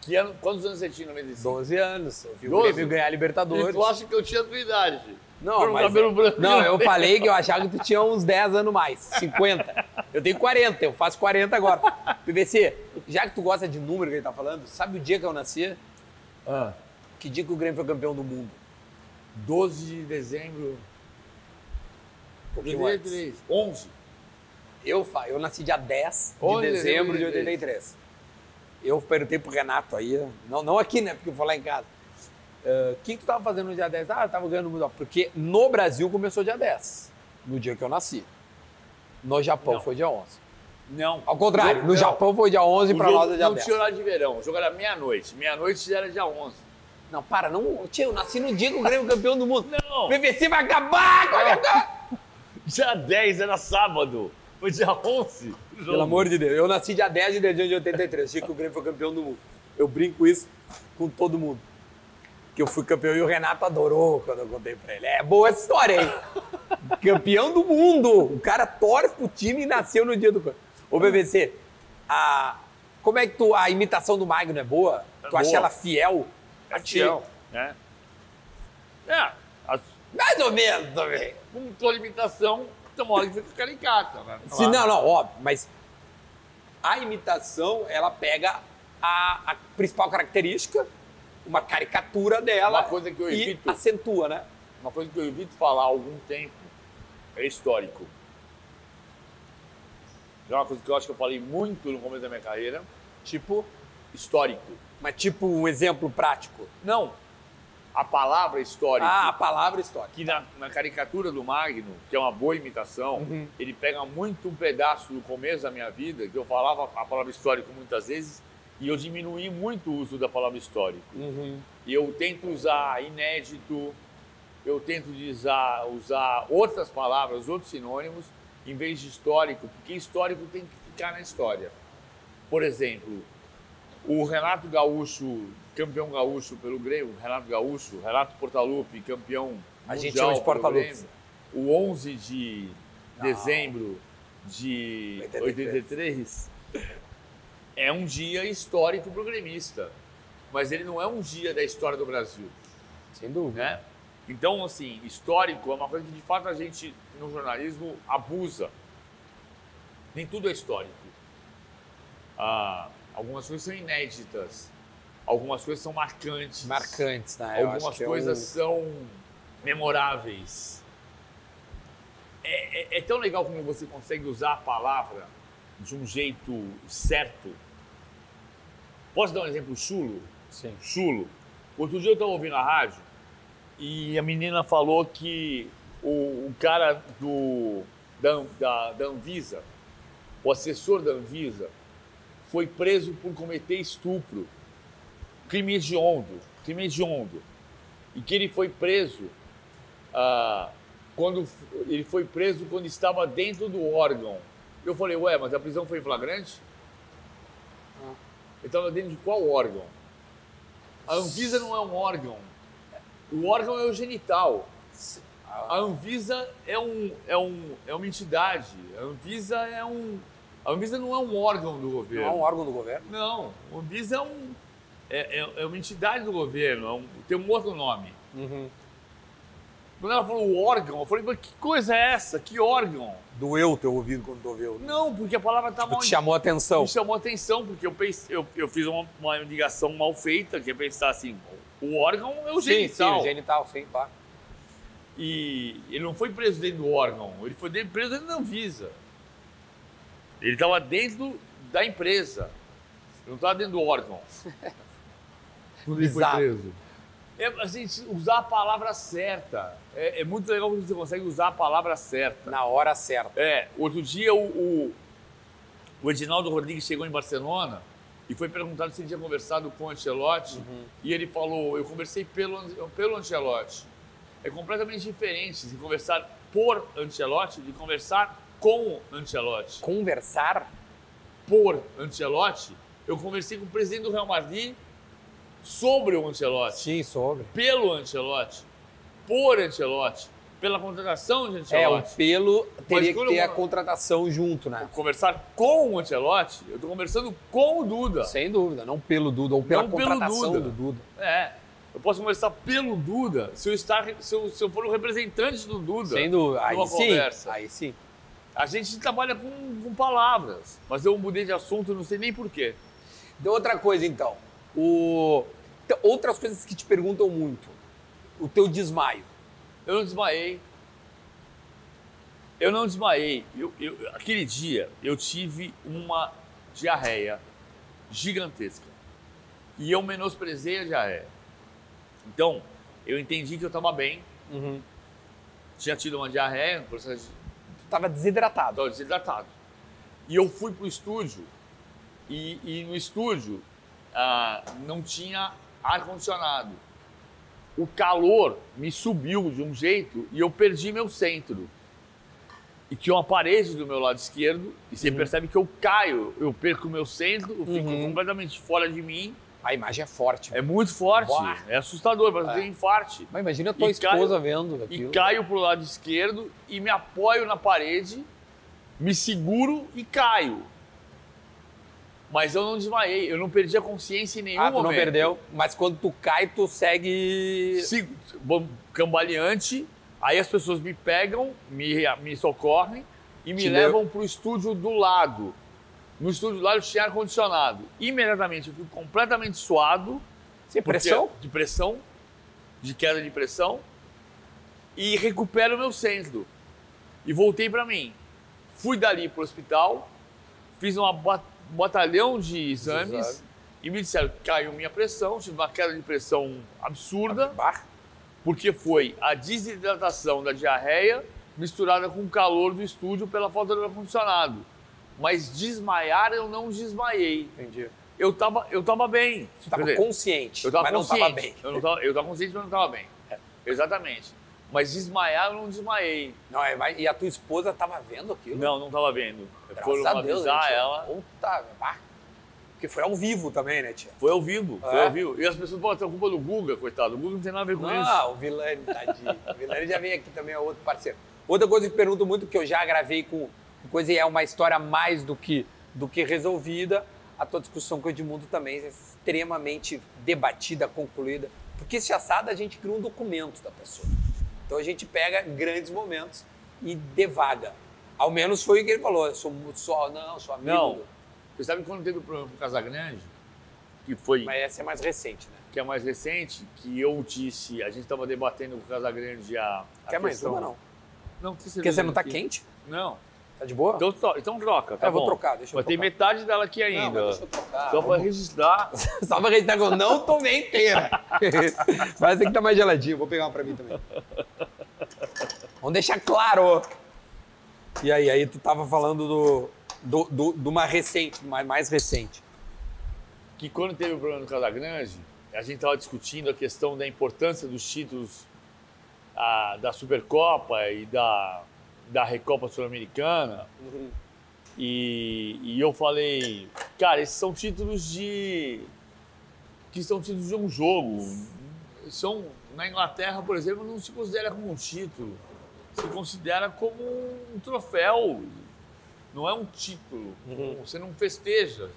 Que ano, quantos anos você tinha em 95? 12 anos. Eu vi o 12? Grêmio ganhar a Libertadores. E tu acha que eu tinha a tua idade? Não, Por um mas cabelo branco. Não, eu falei que eu achava que tu tinha uns 10 anos mais, 50. Eu tenho 40, eu faço 40 agora. PVC, já que tu gosta de número que ele tá falando, sabe o dia que eu nasci? Ah, Que dia que o Grêmio foi campeão do mundo? 12 de dezembro Um pouquinho de antes. 83. 11. Eu, fa- eu nasci dia 10 de 11 de dezembro de 83. 83. Eu perguntei pro Renato aí, não, não aqui, né? Porque eu fui lá em casa. "Ah, O que, que tu tava fazendo no dia 10? Ah, eu tava ganhando muito. Porque no Brasil começou dia 10, no dia que eu nasci. No Japão Não. foi dia 11. Não. Ao contrário, no Não. Japão foi dia 11 O pra jogo nós é dia não 10. tinha horário de verão. O jogo era meia-noite. Meia-noite já era dia 11. Não, para, não. Tio, eu nasci no dia que o Grêmio campeão do mundo. Não. O PVC vai acabar! vai acabar. Dia 10 era sábado. Foi dia 11. o jogo. Pelo amor de Deus, eu nasci dia 10 de dezembro de 83, dia que o Grêmio foi campeão do mundo. Eu brinco isso com todo mundo. Que eu fui campeão e o Renato adorou quando eu contei pra ele. É boa essa história aí. campeão do mundo! O cara torce pro time e nasceu no dia do. Ô, PVC, a... como é que tu. A imitação do Magno é boa? É tu acha boa. ela fiel? É a ti? fiel, né? É. A, Mais ou menos também. com tua limitação, hora que fica caricata, né? Se, não, não, óbvio, mas a imitação, ela pega a, a principal característica, uma caricatura dela Uma coisa que eu e evito. acentua, né? Uma coisa que eu evito falar há algum tempo é histórico. É uma coisa que eu acho que eu falei muito no começo da minha carreira. Tipo, Histórico. mas tipo um exemplo prático. Não. A palavra histórico. Ah, a palavra histórica. que na, na caricatura do Magno, que é uma boa imitação, Uhum. ele pega muito um pedaço do começo da minha vida, que eu falava a palavra histórico muitas vezes, e eu diminuí muito o uso da palavra histórico. Uhum. E eu tento usar inédito, eu tento usar, usar outras palavras, outros sinônimos, em vez de histórico, porque histórico tem que ficar na história. Por exemplo, o Renato Gaúcho, campeão gaúcho pelo Grêmio, Renato Gaúcho, Renato Portaluppi, campeão A gente chama de Portaluppi. O 11 de dezembro de 83. 83 é um dia histórico para o gremista, mas ele não é um dia da história do Brasil Sem dúvida. né? Então, assim, histórico é uma coisa que de fato a gente no jornalismo abusa. Nem tudo é histórico. Ah, algumas coisas são inéditas, algumas coisas são marcantes, Marcantes, né? Eu algumas é coisas o- são memoráveis. É, é- é tão legal como você consegue usar a palavra de um jeito certo. Posso dar um exemplo chulo? Sim. chulo. Outro dia eu estava ouvindo a rádio e a menina falou que o, o cara do, da, da, da Anvisa, o assessor da Anvisa, foi preso por cometer estupro, crime hediondo, crime hediondo. E que ele foi preso ah, quando ele foi preso quando estava dentro do órgão. Eu falei, ué, mas a prisão foi em flagrante? Ah. Ele estava dentro de qual órgão? A Anvisa não é um órgão. O órgão é o genital. A Anvisa é, um, é, um, é uma entidade. A Anvisa é um. A Anvisa não é um órgão do Não governo. é um órgão do governo? Não, a Anvisa é, um, é, é, é uma entidade do governo, é um- tem um outro nome. Uhum. Quando ela falou o órgão, eu falei, mas que coisa é essa? Que órgão? Doeu o teu ouvido quando tu ouviu. Não, porque a palavra tá mal. Te chamou a atenção. Me chamou a atenção, porque eu, pensei, eu, eu fiz uma, uma ligação mal feita, que é pensar assim, o órgão é o Sim, sim, genital. o genital, sim, claro. E ele não foi preso dentro do órgão, ele foi preso dentro da Anvisa. Ele estava dentro da empresa. Ele não estava dentro do órgão. Quando ele foi preso. É assim, usar a palavra certa. É, é muito legal quando você consegue usar a palavra certa. Na hora certa. É, outro dia o, o, o Edinaldo Rodrigues chegou em Barcelona e foi perguntado se ele tinha conversado com o Ancelotti Uhum. e ele falou, eu conversei pelo, pelo Ancelotti. É completamente diferente de conversar por Ancelotti de conversar com Ancelotti. Conversar Por Ancelotti, eu conversei com o presidente do Real Madrid sobre o Ancelotti, Sim, sobre. pelo Ancelotti, por Ancelotti, pela contratação de É, o Ancelotti. pelo teria que ter eu- a contratação junto, né? conversar com o Ancelotti, eu estou conversando com o Duda. Sem dúvida, não pelo Duda, ou pela Não pelo contratação Duda. do Duda. É. Eu posso conversar pelo Duda se eu, estar, se eu, se eu for o representante do Duda. Sem dúvida. Aí sim. conversa. Aí sim. A gente trabalha com, com palavras, mas eu mudei de assunto, não sei nem porquê. Então, outra coisa, então. O... Outras coisas que te perguntam muito. O teu desmaio. Eu não desmaiei. Eu não desmaiei. Eu, eu- aquele dia eu tive uma diarreia gigantesca. E eu menosprezei a diarreia. Então, eu entendi que eu estava bem. Tinha tido uma diarreia, um processo de tava desidratado. Estava desidratado. E eu fui pro estúdio e, e no estúdio ah, não tinha ar-condicionado. O calor me subiu de um jeito e eu perdi meu centro. E tinha uma parede do meu lado esquerdo e você percebe que eu caio, eu perco meu centro, eu fico Uhum. completamente fora de mim. A imagem é forte. É muito forte, é assustador, que É. tem infarte. Mas imagina a tua E esposa caio- vendo E aquilo. caio pro lado esquerdo e me apoio na parede, me seguro e caio. Mas eu não desmaiei, eu não perdi a consciência em nenhum Ah, tu não momento. perdeu. Mas quando tu cai, tu segue. Sigo, cambaleante, aí as pessoas me pegam, me, me socorrem e me Te levam pro estúdio do lado. No estúdio do lado tinha ar-condicionado. Imediatamente eu fui completamente suado. Sem porque- pressão? De pressão, de queda de pressão. E recupero o meu centro. E voltei para mim. Fui dali pro hospital, fiz uma ba- um batalhão de exames exames. e me disseram que caiu minha pressão, tive uma queda de pressão absurda, Bah. porque foi a desidratação da diarreia misturada com o calor do estúdio pela falta do ar-condicionado. Mas desmaiar eu não desmaiei. Entendi. Eu tava, eu tava bem. Tu tava dizer, consciente, eu tava mas consciente. não tava bem. Eu, não tava, eu tava consciente, mas não tava bem. Exatamente. Mas desmaiar eu não desmaiei. Não, é, e a tua esposa tava vendo aquilo? Não, não tava vendo. Graças Foram a Deus, avisar né, ela. Puta, pá. Porque foi ao vivo também, né, tia? Foi ao vivo, foi É? ao vivo. E as pessoas, pô, tem a culpa do Guga, coitado. O Guga não tem nada a ver com isso. Não, o Vilani, tadinho. O Vilani já veio aqui também, é outro parceiro. Outra coisa que pergunto muito, que eu já gravei com com coisa e é uma história mais do que, do que resolvida, a tua discussão com o Edmundo também é extremamente debatida, concluída. Porque esse assado a gente cria um documento da pessoa. Então a gente pega grandes momentos e devaga. Ao menos foi o que ele falou. Eu sou muito só, não, sou amigo. Não. Você sabe quando teve o problema com o Casagrande? Que foi, Mas essa é mais recente, né? que é mais recente, que eu disse, a gente estava debatendo com o Casagrande a. a Quer mais questão- uma, não? Não, tem Porque você não tá aqui. quente? Não. Tá de boa? Então, tro- então troca, tá eu vou bom. trocar, deixa eu Mas tem trocar. metade dela aqui Não, ainda. mas deixa eu trocar. Só pra registrar. Só pra acreditar que eu não tomei inteira. Mas essa aqui tá mais geladinho, vou pegar uma pra mim também. Vamos deixar claro. E aí, aí tu tava falando do, do, do, de uma recente, mais, mais recente. que quando teve o problema do Casagrande, a gente estava discutindo a questão da importância dos títulos ah, da Supercopa e da, da Recopa Sul-Americana. E, e eu falei, cara, esses são títulos de. que são títulos de um jogo. São, na Inglaterra, por exemplo, não se considera como um título. Se considera como um troféu. Não é um título. Você não festeja.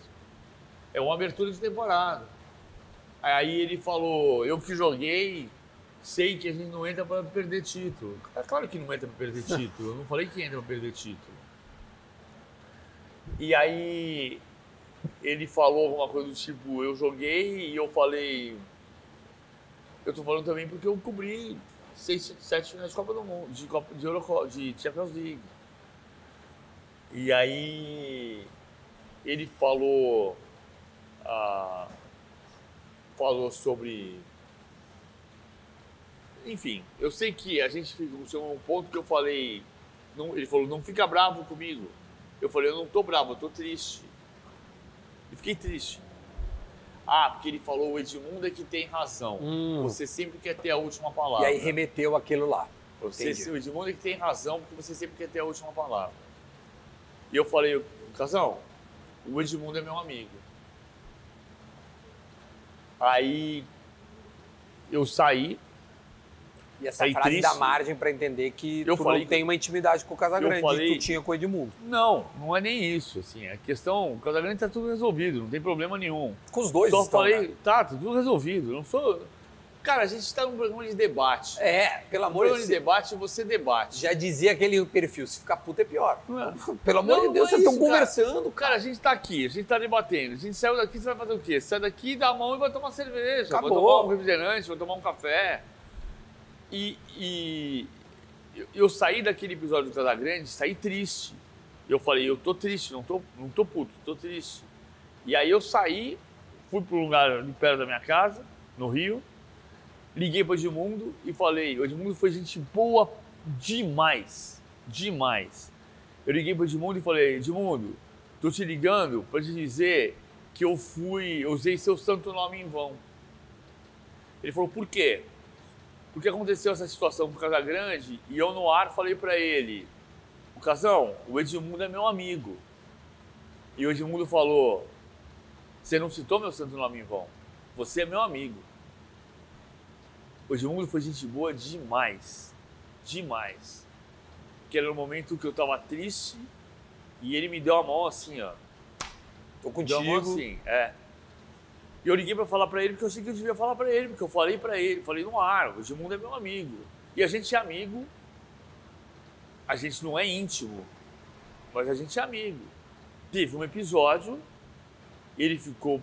É uma abertura de temporada. Aí ele falou, eu que joguei, sei que a gente não entra para perder título. É claro que não entra para perder título. Eu não falei que entra para perder título. E aí ele falou alguma coisa do tipo, eu joguei e eu falei. Eu tô falando também porque eu cobri seis, sete finais de Copa do Mundo, de, Copa, de, Euro, de Champions League. E aí ele falou. ah, falou sobre. Enfim, eu sei que a gente chegou a um ponto que eu falei. não- ele falou, não fica bravo comigo. Eu falei, eu não tô bravo, eu tô triste. E fiquei triste. Ah, porque ele falou, o Edmundo é que tem razão. Hum. Você sempre quer ter a última E palavra. aí remeteu aquilo lá. Você, o Edmundo é que tem razão, porque você sempre quer ter a última palavra. E eu falei, Casão, o Edmundo é meu amigo. Aí eu saí, E essa Aí frase triste. dá margem pra entender que Eu tu falei não que- tem uma intimidade com o Casagrande falei- que tu tinha com o Edmundo. não, não é nem isso, assim, a questão, o Casagrande tá tudo resolvido, não tem problema nenhum. Com os dois Só estão, falei, né? tá, tá tudo resolvido, não sou... Cara, a gente tá num programa de debate. É, pelo amor de programa de Deus. debate, você debate. Já dizia aquele perfil, se ficar puto é pior. É? Pelo amor Não, de Deus, é vocês estão cara. conversando, cara. Cara, a gente tá aqui, a gente tá debatendo. A gente saiu daqui, você vai fazer o quê? Sai daqui, dá a mão e vai tomar cerveja. Acabou. Vai tomar um refrigerante, vai tomar um café. E, e eu, saí daquele episódio do Casagrande, saí triste. Eu falei, eu tô triste, não tô, não tô puto, tô triste. E aí eu saí, fui pro lugar ali perto da minha casa, no Rio, liguei pro Edmundo e falei, o Edmundo foi gente boa demais, demais. Eu liguei pro Edmundo e falei, Edmundo, tô te ligando pra te dizer que eu fui, eu usei seu santo nome em vão. Ele falou, por quê? Porque aconteceu essa situação com o Casagrande e eu no ar falei pra ele, o Casão, o Edmundo é meu amigo. E o Edmundo falou, você não citou meu santo nome em vão, você é meu amigo. O Edmundo foi gente boa demais, demais. Que era o momento que eu tava triste e ele me deu a mão assim, ó. Tô Deu a mão contigo. assim, é. E eu liguei pra falar pra ele porque eu achei que eu devia falar pra ele, porque eu falei pra ele, falei no ar, o Edmundo é meu amigo. E a gente é amigo, a gente não é íntimo, mas a gente é amigo. Teve um episódio, ele ficou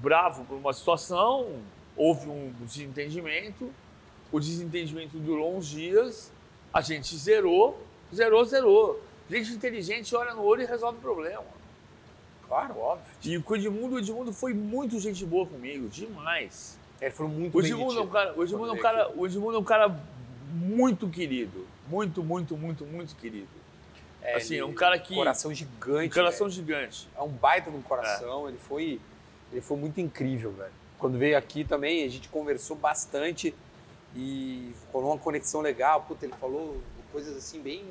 bravo por uma situação, houve um desentendimento, o desentendimento durou uns dias, a gente zerou, zerou, zerou. Gente inteligente olha no olho e resolve o problema. Claro, óbvio. E com o Edmundo, o Edmundo foi muito gente boa comigo, demais. Ele foi muito O Edmundo, é um cara, o, Edmundo é um cara, o Edmundo é um cara muito querido. Muito, muito, muito, muito querido. É, assim, ele- é um cara que. Coração gigante. um coração velho. gigante. É um baita um coração. Ele foi. Ele foi muito incrível, velho. Quando veio aqui também, a gente conversou bastante. e rolou uma conexão legal. Puta, ele falou coisas assim bem,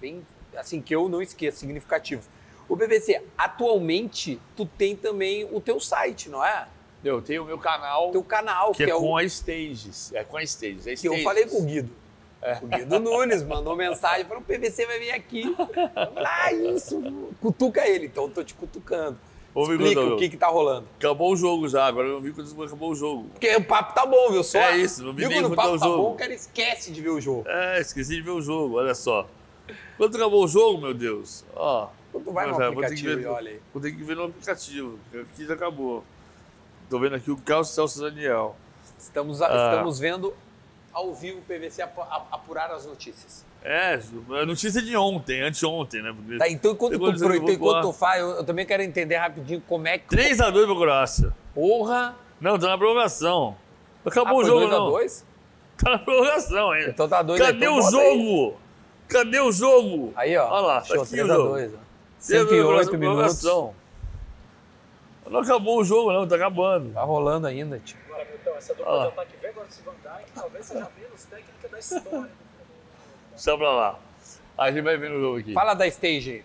bem assim que eu não esqueço, significativos. O PVC, atualmente tu tem também o teu site, não é? Eu tenho o meu canal. Teu canal, que, que é, é, com o a Stages. É com a Stages. É que eu Stages. falei com o Guido. O Guido Nunes mandou mensagem, falou, o PVC vai vir aqui. Ah, isso, cutuca ele. Então eu tô te cutucando. Ô, Explica o que que tá rolando. Acabou o jogo já, agora eu vi quando acabou o jogo. Porque o papo tá bom, viu só? É isso, não vi Viu nem quando o papo tá o tá jogo. bom, o cara esquece de ver o jogo. É, esqueci de ver o jogo, olha só. Quando acabou o jogo, meu Deus, ó. Então tu vai no aplicativo ver- e olha aí. Vou ter que ver no aplicativo, aqui já acabou. Tô vendo aqui o Carlos Celso Daniel. Estamos, Ah. estamos vendo ao vivo o PVC apu- a- apurar as notícias. É, a notícia de ontem, anteontem, né? Porque Tá, então enquanto, tu, pro- vou enquanto tu faz, eu, eu também quero entender rapidinho como é que... 3x2 pra Croácia. Porra! Não, tá na prorrogação. Ah, Acabou o foi jogo, 2 a não. 2? Tá na prorrogação ainda. Então tá 2 Cadê o jogo? Cadê o jogo? Aí, ó. Olha lá, tá Show, aqui 3 o a jogo. 2, ó. Teve 108 minutos. Não acabou o jogo, não, tá acabando. Tá rolando ainda, tio. Agora, Milton, essa dupla de ataque Vegas Van Dijk talvez seja menos técnica da história. Deixa pra lá. A gente vai ver no jogo aqui. Fala da stage aí.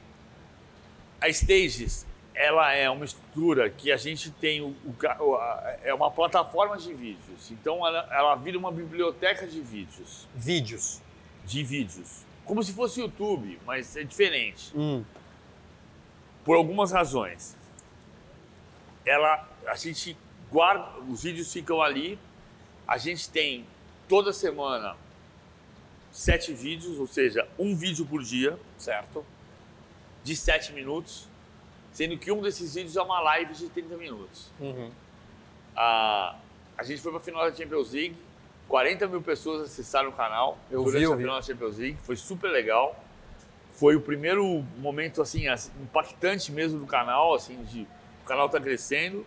A Stages, ela é uma estrutura que a gente tem o, o- a- é uma plataforma de vídeos. Então ela, ela vira uma biblioteca de vídeos, Vídeos. de vídeos, como se fosse YouTube, mas é diferente. Hum. Por algumas razões. Ela, a gente guarda, os vídeos ficam ali. A gente tem toda semana sete vídeos, ou seja, um vídeo por dia. Certo. de 7 minutos, sendo que um desses vídeos é uma live de 30 minutos. Uhum. A, a gente foi para a final da Champions League, 40 mil pessoas acessaram o canal Eu durante vi, eu a vi. final da Champions League, foi super legal. Foi o primeiro momento assim, impactante mesmo do canal, assim, de o canal tá crescendo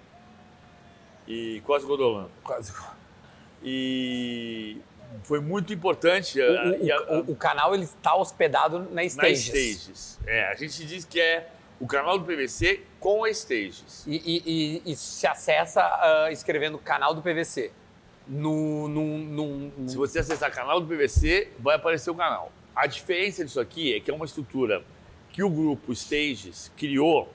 e quase godolando. Quase. E foi muito importante. O, a- e a- o- o- o canal ele está hospedado na Stages. stages. É, a gente diz que é o canal do PVC com as stages. E, e- e- e se acessa ah, escrevendo canal do PVC. No, no, no, Se você acessar canal do PVC, vai aparecer o canal. A diferença disso aqui é que é uma estrutura que o grupo Stages criou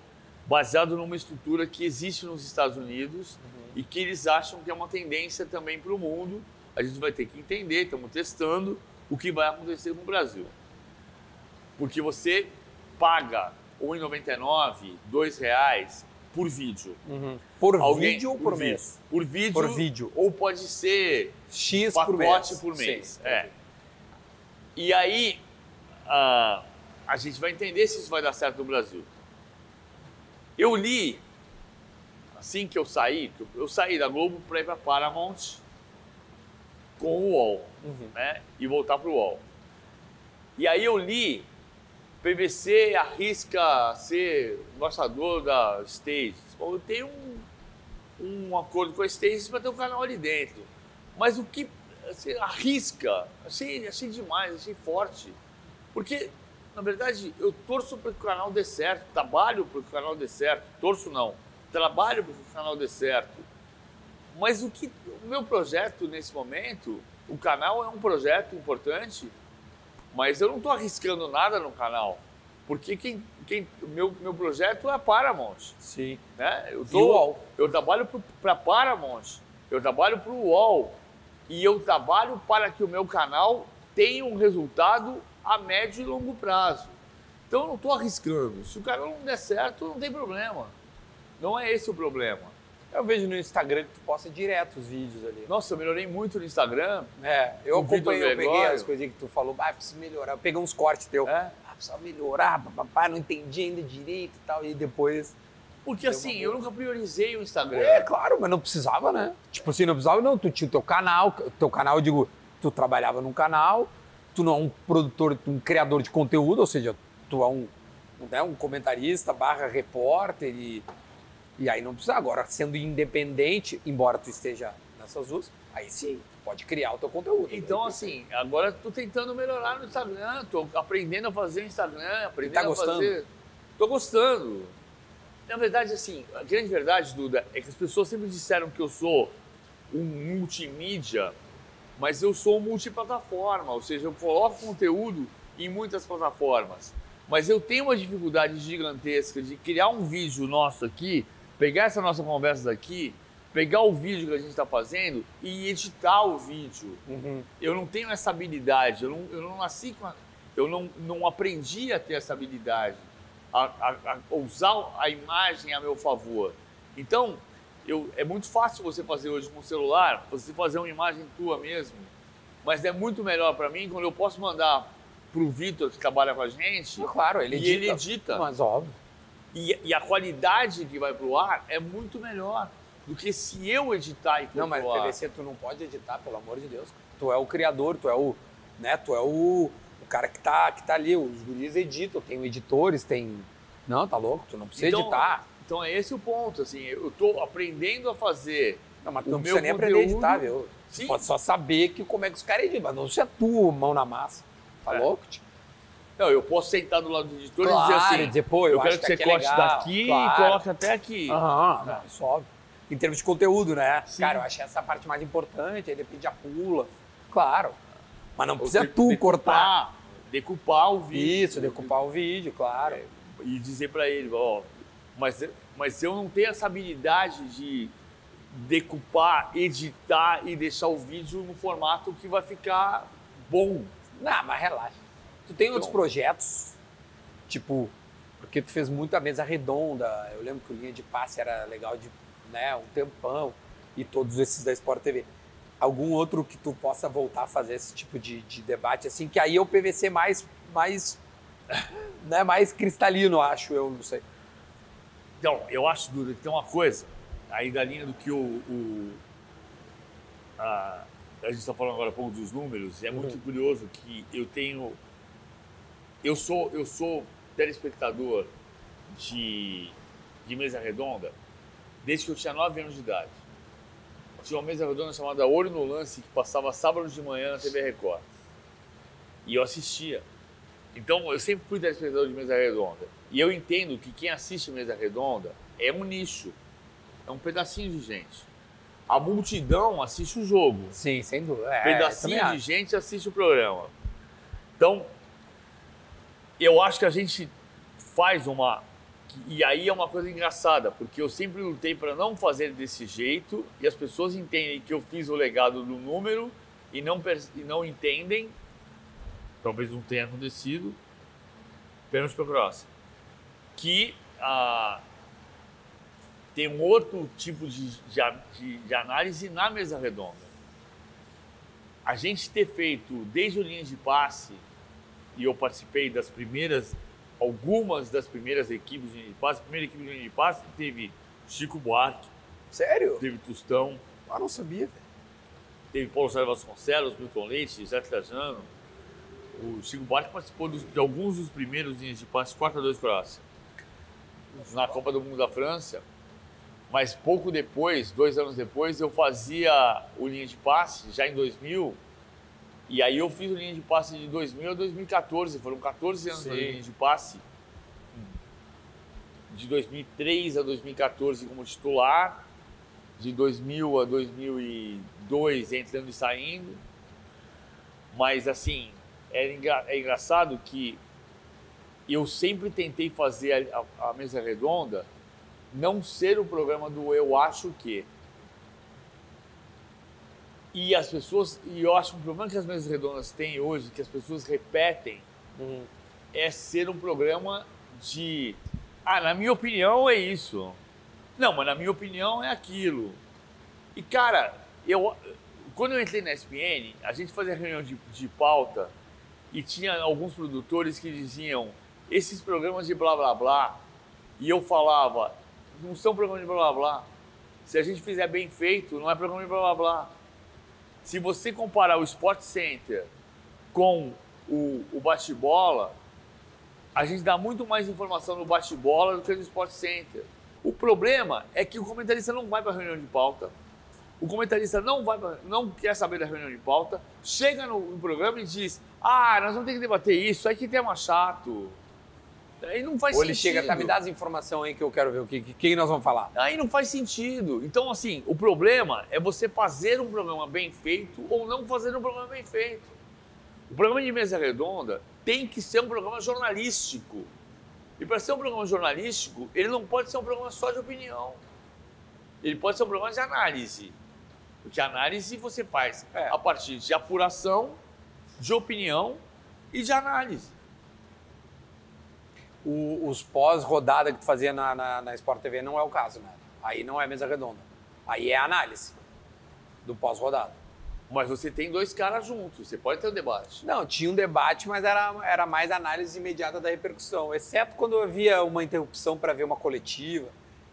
baseado numa estrutura que existe nos Estados Unidos e que eles acham que é uma tendência também para o mundo. A gente vai ter que entender, estamos testando o que vai acontecer no Brasil. Porque você paga R$ 1,99, 2 reais por vídeo. Uhum. Por Alguém- vídeo ou por, vídeo. mês? Por vídeo. Por vídeo. Ou pode ser X por mês. por mês. Sim. É. E aí, ah, a gente vai entender se isso vai dar certo no Brasil. Eu li, assim que eu saí, eu saí da Globo para ir para Paramount com o UOL, Uhum. né? E voltar para o UOL. E aí eu li, PVC arrisca ser embaixador da Stages. Bom, eu tenho um, um acordo com a Stages para ter um canal ali dentro. Mas o que assim, arrisca, achei, achei demais, achei forte. Porque, na verdade, eu torço para que o canal dê certo, trabalho para que o canal dê certo. Torço não, trabalho para que o canal dê certo. Mas o que o meu projeto nesse momento, o canal é um projeto importante, mas eu não estou arriscando nada no canal. Porque quem, quem, meu, meu projeto é a Paramount. Sim. Né? Eu, tô, UOL. eu trabalho para Paramount, eu trabalho para o UOL e eu trabalho para que o meu canal tenha um resultado a médio e longo prazo. Então eu não estou arriscando. Se o canal não der certo, não tem problema. Não é esse o problema. Eu vejo no Instagram que tu posta direto os vídeos ali. Nossa, eu melhorei muito no Instagram. É, eu O acompanhei, eu peguei as coisinhas que tu falou, ah, preciso melhorar. Eu peguei uns cortes teu. É. Ah, precisa melhorar, papapá, não entendi ainda direito e tal. E depois. Porque assim, eu nunca priorizei o Instagram. É, claro, mas não precisava, né? Tipo assim, não precisava, não. Tu tinha o teu canal, teu canal, eu digo, tu trabalhava num canal, tu não é um produtor, um criador de conteúdo, ou seja, tu é um, né, um comentarista barra repórter e, e aí não precisa. Agora, sendo independente, embora tu esteja nessas duas, aí sim, tu pode criar o teu conteúdo. Então, assim, agora tô tentando melhorar no Instagram, tô aprendendo a fazer Instagram, aprendendo tá a gostando? fazer. Tô gostando. Na verdade, assim, a grande verdade, Duda, é que as pessoas sempre disseram que eu sou um multimídia mas eu sou multiplataforma, ou seja, eu coloco conteúdo em muitas plataformas. Mas eu tenho uma dificuldade gigantesca de criar um vídeo nosso aqui, pegar essa nossa conversa daqui, pegar o vídeo que a gente está fazendo e editar o vídeo. Uhum. Eu não tenho essa habilidade, eu não, eu não nasci com. A, eu não, não aprendi a ter essa habilidade, a, a, a usar a imagem a meu favor. Então, eu, é muito fácil você fazer hoje com o celular, você fazer uma imagem tua mesmo, mas é muito melhor para mim quando eu posso mandar pro Vitor que trabalha com a gente. Claro, ele e edita. ele edita. Mas óbvio. E, e a qualidade que vai pro ar é muito melhor do que se eu editar e for Não, mas pro ar. PVC tu não pode editar, pelo amor de Deus. Tu é o criador, tu é o, né, tu é o, o cara que tá, que tá ali, os guris editam, tem editores, tem... Não, tá louco, tu não precisa Então, editar. Então é esse o ponto, assim, eu tô aprendendo a fazer. Não, mas tu o não precisa nem aprender a editar, conteúdo- viu? Sim. Pode só saber que, como é que os caras editam, mas não ser tu, mão na massa. Tá É. louco, tio? Não, eu posso sentar do lado do editor e Claro, dizer assim, dizer, pô, eu, eu, quero acho que você é corte legal. daqui Claro. e coloque até aqui. Aham, não, isso é óbvio. Em termos de conteúdo, né? Sim. Cara, eu achei essa parte mais importante, aí depende a pula. Claro. Mas não precisa tu decupar- cortar. Decupar o vídeo. Isso, decupar o vídeo, claro. É, e dizer pra ele, ó, mas, mas eu não tenho essa habilidade de decupar, editar e deixar o vídeo no formato que vai ficar bom. Não, mas relaxa. Tu tem outros Então- projetos, tipo, porque tu fez muita mesa redonda. Eu lembro que o linha de passe era legal de, né, um tempão e todos esses da Sport TV. Algum outro que tu possa voltar a fazer esse tipo de, de debate assim, que aí é o PVC mais mais né, mais cristalino, acho eu, não sei. Então, eu acho, Duda, que tem uma coisa, aí da linha do que o. o- a, a gente está falando agora há pouco dos números, é muito Uhum. curioso que eu tenho. Eu sou, eu sou telespectador de, de mesa redonda desde que eu tinha 9 anos de idade. Tinha uma mesa redonda chamada Olho no Lance que passava sábado de manhã na TV Record. E eu assistia. Então, eu sempre fui telespectador de mesa redonda. E eu entendo que quem assiste mesa redonda é um nicho, é um pedacinho de gente. A multidão assiste o jogo, Sim, sem dúvida. É, pedacinho de gente assiste o programa. Então, eu acho que a gente faz uma. E aí é uma coisa engraçada, porque eu sempre lutei para não fazer desse jeito e as pessoas entendem que eu fiz o legado do número e não, e não entendem. Talvez não tenha acontecido. Pênalti para Croácia. Que ah, tem um outro tipo de, de- de análise na mesa redonda a gente ter feito desde o linha de passe, e eu participei das primeiras, algumas das primeiras equipes de linha de passe, a primeira equipe de linha de passe teve Chico Buarque, Sério? teve Tostão, Ah, não sabia, velho. teve Paulo Sérgio Vasconcelos, Milton Leite, Zé Trajano. O Chico Buarque participou dos- de alguns dos primeiros linhas de passe 4x2 Croácia. Na Copa do Mundo da França. Mas pouco depois, dois anos depois, eu fazia o linha de passe, já em 2000. E aí eu fiz o linha de passe de 2000 a 2014. Foram 14 anos Sim. na linha de passe. De 2003 a 2014 como titular. De 2000 a 2002 entrando e saindo. Mas assim, é, engra- é engraçado que eu sempre tentei fazer a, a- a mesa redonda não ser o programa do eu acho que. E as pessoas, e eu acho que o problema que as mesas redondas têm hoje, que as pessoas repetem, Uhum. é ser um programa de. Ah, na minha opinião é isso. Não, mas na minha opinião é aquilo. E cara, eu quando eu entrei na SPN, a gente fazia reunião de, de pauta e tinha alguns produtores que diziam esses programas de blá blá blá. E eu falava, não são programas de blá blá blá. Se a gente fizer bem feito, não é programa de blá blá blá. Se você comparar o Sport Center com o, o bate-bola, a gente dá muito mais informação no bate-bola do que no Sport Center. O problema é que o comentarista não vai para a reunião de pauta, o comentarista não, vai não quer saber da reunião de pauta, chega no, no programa e diz: Ah, nós vamos ter que debater isso, aí que tema chato. Aí não faz Ou ele sentido. chega, tá, me dá as informações aí que eu quero ver o que, que, quem nós vamos falar. Aí não faz sentido. Então, assim, o problema é você fazer um programa bem feito ou não fazer um programa bem feito. O programa de mesa redonda tem que ser um programa jornalístico. E para ser um programa jornalístico, ele não pode ser um programa só de opinião. Ele pode ser um programa de análise. Porque análise você faz É. a partir de apuração, de opinião e de análise. O- os pós-rodada que tu fazia na, na, na Sport TV não é o caso, né? Aí não é mesa redonda. Aí é análise do pós-rodada. Mas você tem dois caras juntos, você pode ter um debate. Não, tinha um debate, mas era, era mais análise imediata da repercussão, exceto quando havia uma interrupção para ver uma coletiva,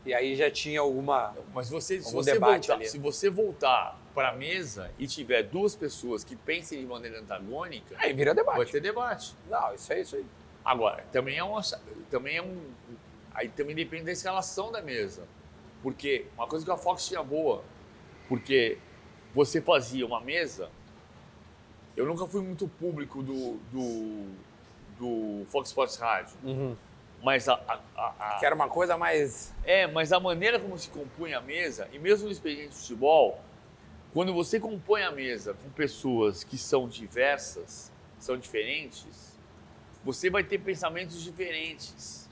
e aí já tinha alguma. Mas você, se, você debate voltar, ali. se você voltar para a mesa e tiver duas pessoas que pensem de maneira antagônica, Aí vira debate. vai ter debate. Não, isso é isso aí. Agora, também é, uma, também é um. Aí também depende da escalação da mesa. Porque uma coisa que a Fox tinha boa, porque você fazia uma mesa. Eu nunca fui muito público do, do, do Fox Sports Rádio, mas a, a- a- a- Que era uma coisa mais. é, mas a maneira como se compõe a mesa, e mesmo no expediente de futebol, quando você compõe a mesa com pessoas que são diversas, são diferentes, você vai ter pensamentos diferentes.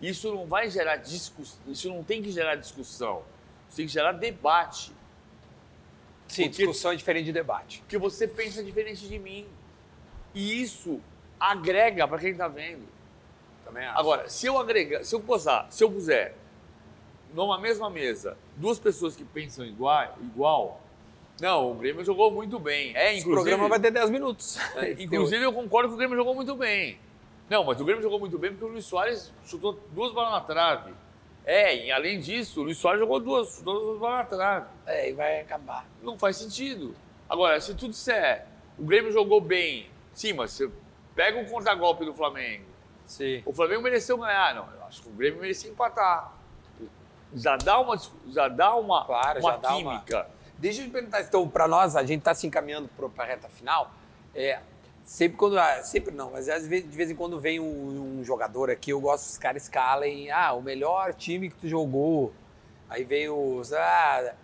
Isso não vai gerar discussão, isso não tem que gerar discussão, isso tem que gerar debate, Sim, Porque- discussão é diferente de debate. porque você pensa diferente de mim. E isso agrega para quem está vendo. Também acho. Agora, se eu agregar, se eu posar, se eu puser numa mesma mesa duas pessoas que pensam igual, igual não, o Grêmio jogou muito bem. É, Esse inclusive, programa vai ter 10 minutos. é, inclusive eu concordo que o Grêmio jogou muito bem. Não, mas o Grêmio jogou muito bem porque o Luiz Soares chutou duas bolas na trave. É, e além disso, o Luiz Soares jogou duas, duas bolas na trave. É, e vai acabar. Não faz sentido. Agora, se tu disser, o Grêmio jogou bem, sim, mas você pega um contragolpe do Flamengo, Sim. o Flamengo mereceu ganhar, não. Eu acho que o Grêmio merecia empatar. Já dá uma, já dá uma, Claro, uma já dá uma- química. Deixa eu te perguntar, então, para nós, a gente está se encaminhando para a reta final. É, sempre quando. ah, Sempre não, mas às vezes, de vez em quando vem um, um jogador aqui, eu gosto que os caras escalem. Ah, o melhor time que tu jogou. Aí vem os. Ah,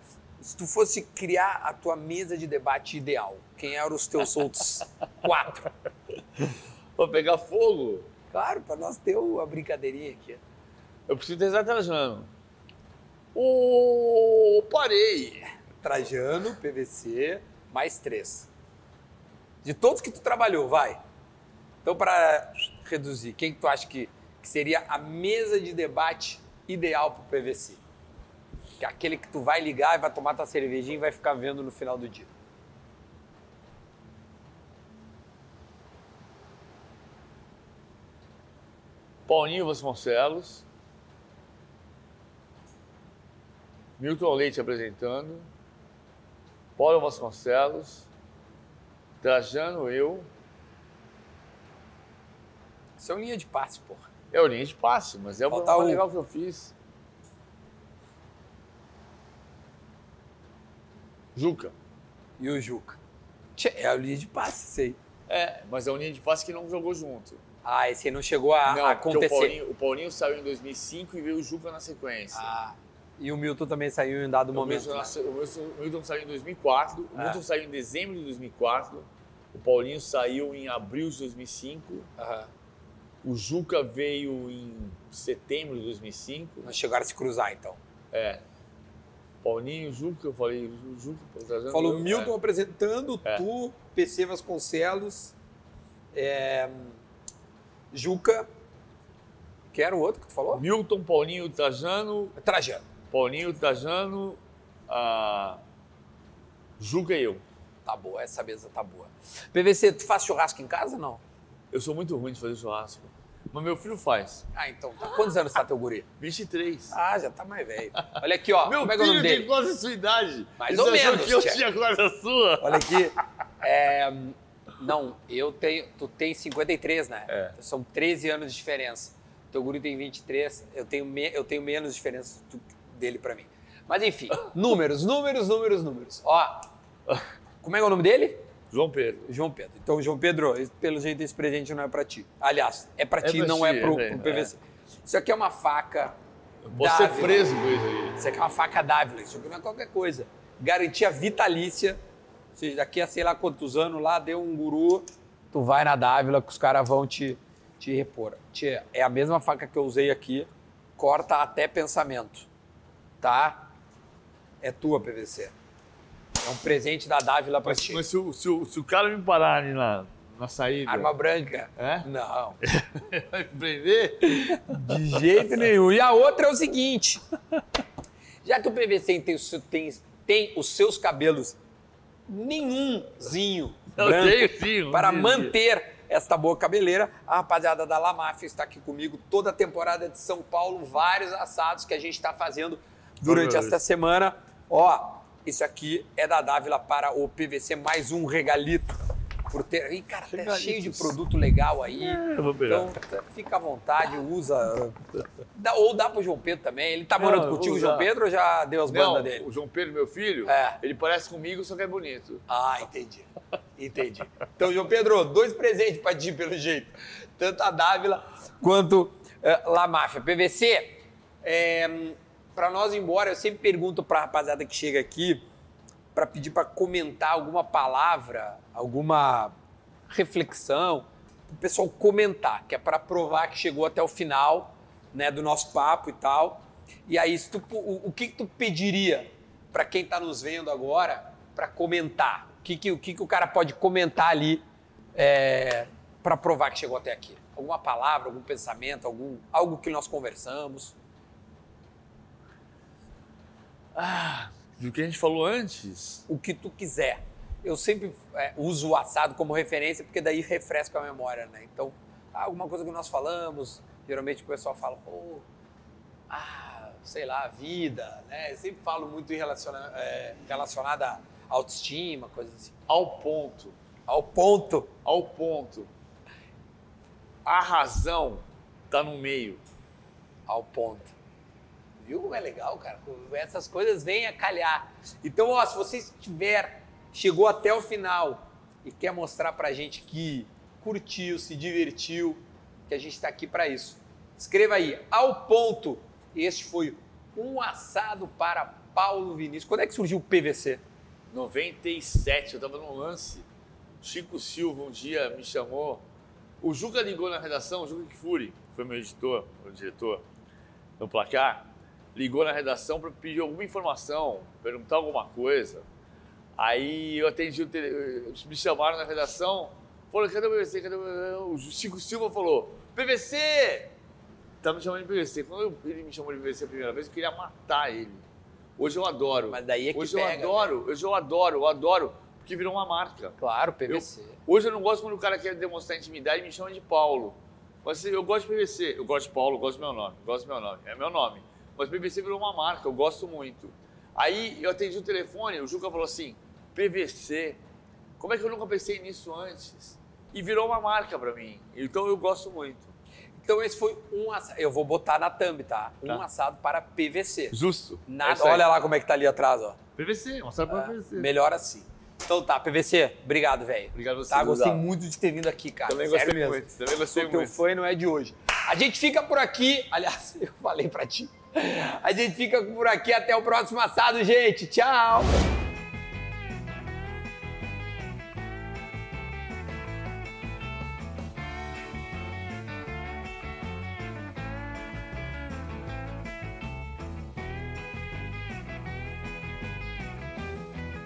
se tu fosse criar a tua mesa de debate ideal, quem eram os teus outros quatro? Pra pegar fogo, Claro, para nós ter uma brincadeirinha aqui. eu preciso ter Zé Trajano. Ô, parei. Trajano, PVC, mais três. De todos que tu trabalhou, vai. Então, para reduzir, quem que tu acha que, que seria a mesa de debate ideal para o PVC? Que é aquele que tu vai ligar e vai tomar tua cervejinha e vai ficar vendo no final do dia. Paulinho Vasconcelos. Milton Leite apresentando. Paulo Vasconcelos. Trajano, eu. Isso é uma linha de passe, porra. É o linha de passe, mas é o Falta programa um. legal que eu fiz. Juca. E o Juca. É a linha de passe, sei. É, mas é um linha de passe que não jogou junto. Ah, esse aí não chegou a, não, a porque acontecer. O Paulinho, o Paulinho saiu em 2005 e veio o Juca na sequência. Ah, e o Milton também saiu em um dado o, momento. Milton, né? o Milton- o Milton saiu em 2004, o Ah. Milton saiu em dezembro de 2004, o Paulinho saiu em abril de 2005, Aham. o Juca veio em setembro de 2005. Não chegaram a se cruzar, então. É. Paulinho, Juca, eu falei, Juca, Falou eu, Milton apresentando, É. tu, PC Vasconcelos, é, Juca, que era o outro que tu é. falou? Milton, Paulinho, Trajano, Trajano. Paulinho, Trajano, ah, Juca e eu. Tá boa, essa mesa tá boa. PVC, tu faz churrasco em casa não? Eu sou muito ruim de fazer churrasco, mas meu filho faz. Ah, então tá. Quantos anos tá teu guri? 23. Ah, já tá mais velho. Olha aqui, ó. Meu como é é filho tem quase a sua idade. Mais E ou menos, que eu tia. tinha quase a sua? Olha aqui. É, não, eu tenho. Tu tem 53, né? É. São 13 anos de diferença. Teu guri tem 23, eu tenho, me, eu tenho menos diferença do- dele pra mim. Mas enfim, números, números, números, números. Ó, como é que é o nome dele? João Pedro. João Pedro. Então, João Pedro, pelo jeito esse presente não é pra ti. Aliás, é pra É ti, não ti, é pro, é, pro PVC. Isso aqui é uma faca Posso ser Dávila. preso com isso aí. Isso aqui é uma faca Dávila, isso aqui não é qualquer coisa. Garantia vitalícia, ou seja, daqui a sei lá quantos anos lá, deu um guru, tu vai na Dávila que os caras vão te, te repor. É a mesma faca que eu usei aqui, corta até pensamento, tá? É tua, PVC. É um presente da Dávila pra Mas, ti. mas se, o, se, o, se o cara me parar ali na, na saída, Arma branca? É? Não. vai me prender? De jeito nenhum. E a outra é o seguinte: já que o PVC tem, o seu- tem, tem os seus cabelos nenhumzinho Eu branco tenho sim. um para dia. manter esta boa cabeleira, a rapaziada da La Máfia está aqui comigo toda a temporada de São Paulo, vários assados que a gente está fazendo durante esta semana. Ó, isso aqui é da Dávila para o PVC, mais um regalito. Por ter... Ih, cara, tá cheio de produto legal aí. É, eu vou pegar. Então, tá- fica à vontade, usa. Dá- ou dá pro João Pedro também. Ele tá Não, morando vou contigo. João Pedro, ou já deu as Não, bandas dele? o João Pedro, meu filho, É. ele parece comigo, só que é bonito. Ah, entendi. Entendi. Então, João Pedro, dois presentes pra ti, pelo jeito. Tanto a Dávila quanto eh, La Máfia. PVC, é, para nós ir embora, eu sempre pergunto pra rapaziada que chega aqui para pedir para comentar alguma palavra, alguma reflexão, o pessoal comentar, que é para provar que chegou até o final né, do nosso papo e tal. E aí, tu- o, o que, que tu pediria para quem está nos vendo agora para comentar? O que, que, o que, que o cara pode comentar ali para provar que chegou até aqui? Alguma palavra, algum pensamento, algum, algo que nós conversamos? Do que a gente falou antes. o que tu quiser. Eu sempre é, uso o assado como referência, porque daí refresca a memória, né? Então, alguma coisa que nós falamos, geralmente o pessoal fala, pô, ah, sei lá, vida, né? Eu sempre falo muito relaciona, é, autoestima, coisas assim. Ao ponto. Ao ponto, Ao ponto. A razão tá no meio. ao ponto. Viu como é legal, cara? Essas coisas vêm a calhar. Então, ó, se você estiver, chegou até o final e quer mostrar pra gente que curtiu, se divertiu, que a gente está aqui para isso. Escreva aí, ao ponto. Este foi um assado para Paulo Vinícius. Quando é que surgiu o PVC? 97, eu tava num lance. Chico Silva um dia me chamou. O Juca ligou na redação, o Juca Kifuri, foi meu editor, meu diretor no placar, ligou na redação para pedir alguma informação, perguntar alguma coisa. Aí eu atendi o tele... me chamaram na redação, falaram, cadê o PVC? Cadê o? O Chico Silva falou, PVC! Tá me chamando de PVC. Quando eu- ele me chamou de PVC a primeira vez, eu queria matar ele. Hoje eu adoro. Mas daí é que Hoje pega, eu adoro, hoje eu adoro, eu adoro, porque virou uma marca. Claro, PVC. Hoje eu não gosto quando o cara quer demonstrar intimidade e me chama de Paulo. Mas assim, eu gosto de PVC, eu gosto de Paulo, eu gosto do meu nome, eu gosto do meu nome, é meu nome. Mas PVC virou uma marca, eu gosto muito. Aí eu atendi o telefone, o Juca falou assim, PVC, como é que eu nunca pensei nisso antes? E virou uma marca pra mim, então eu gosto muito. Então esse foi um assado. Eu vou botar na thumb, tá? Um Tá. assado para PVC. Justo. Nada. É aí. Olha lá como é que tá ali atrás, ó. PVC, mostrar pra Ah, PVC. melhor assim. Então tá, PVC, obrigado, velho. Obrigado você, Tá, gostei muito de ter vindo aqui, cara. Também Sério gostei mesmo. muito, também gostei Sou teu muito. fã e não é de hoje. A gente fica por aqui. Aliás, eu falei pra ti. A gente fica por aqui até o próximo assado, gente. Tchau.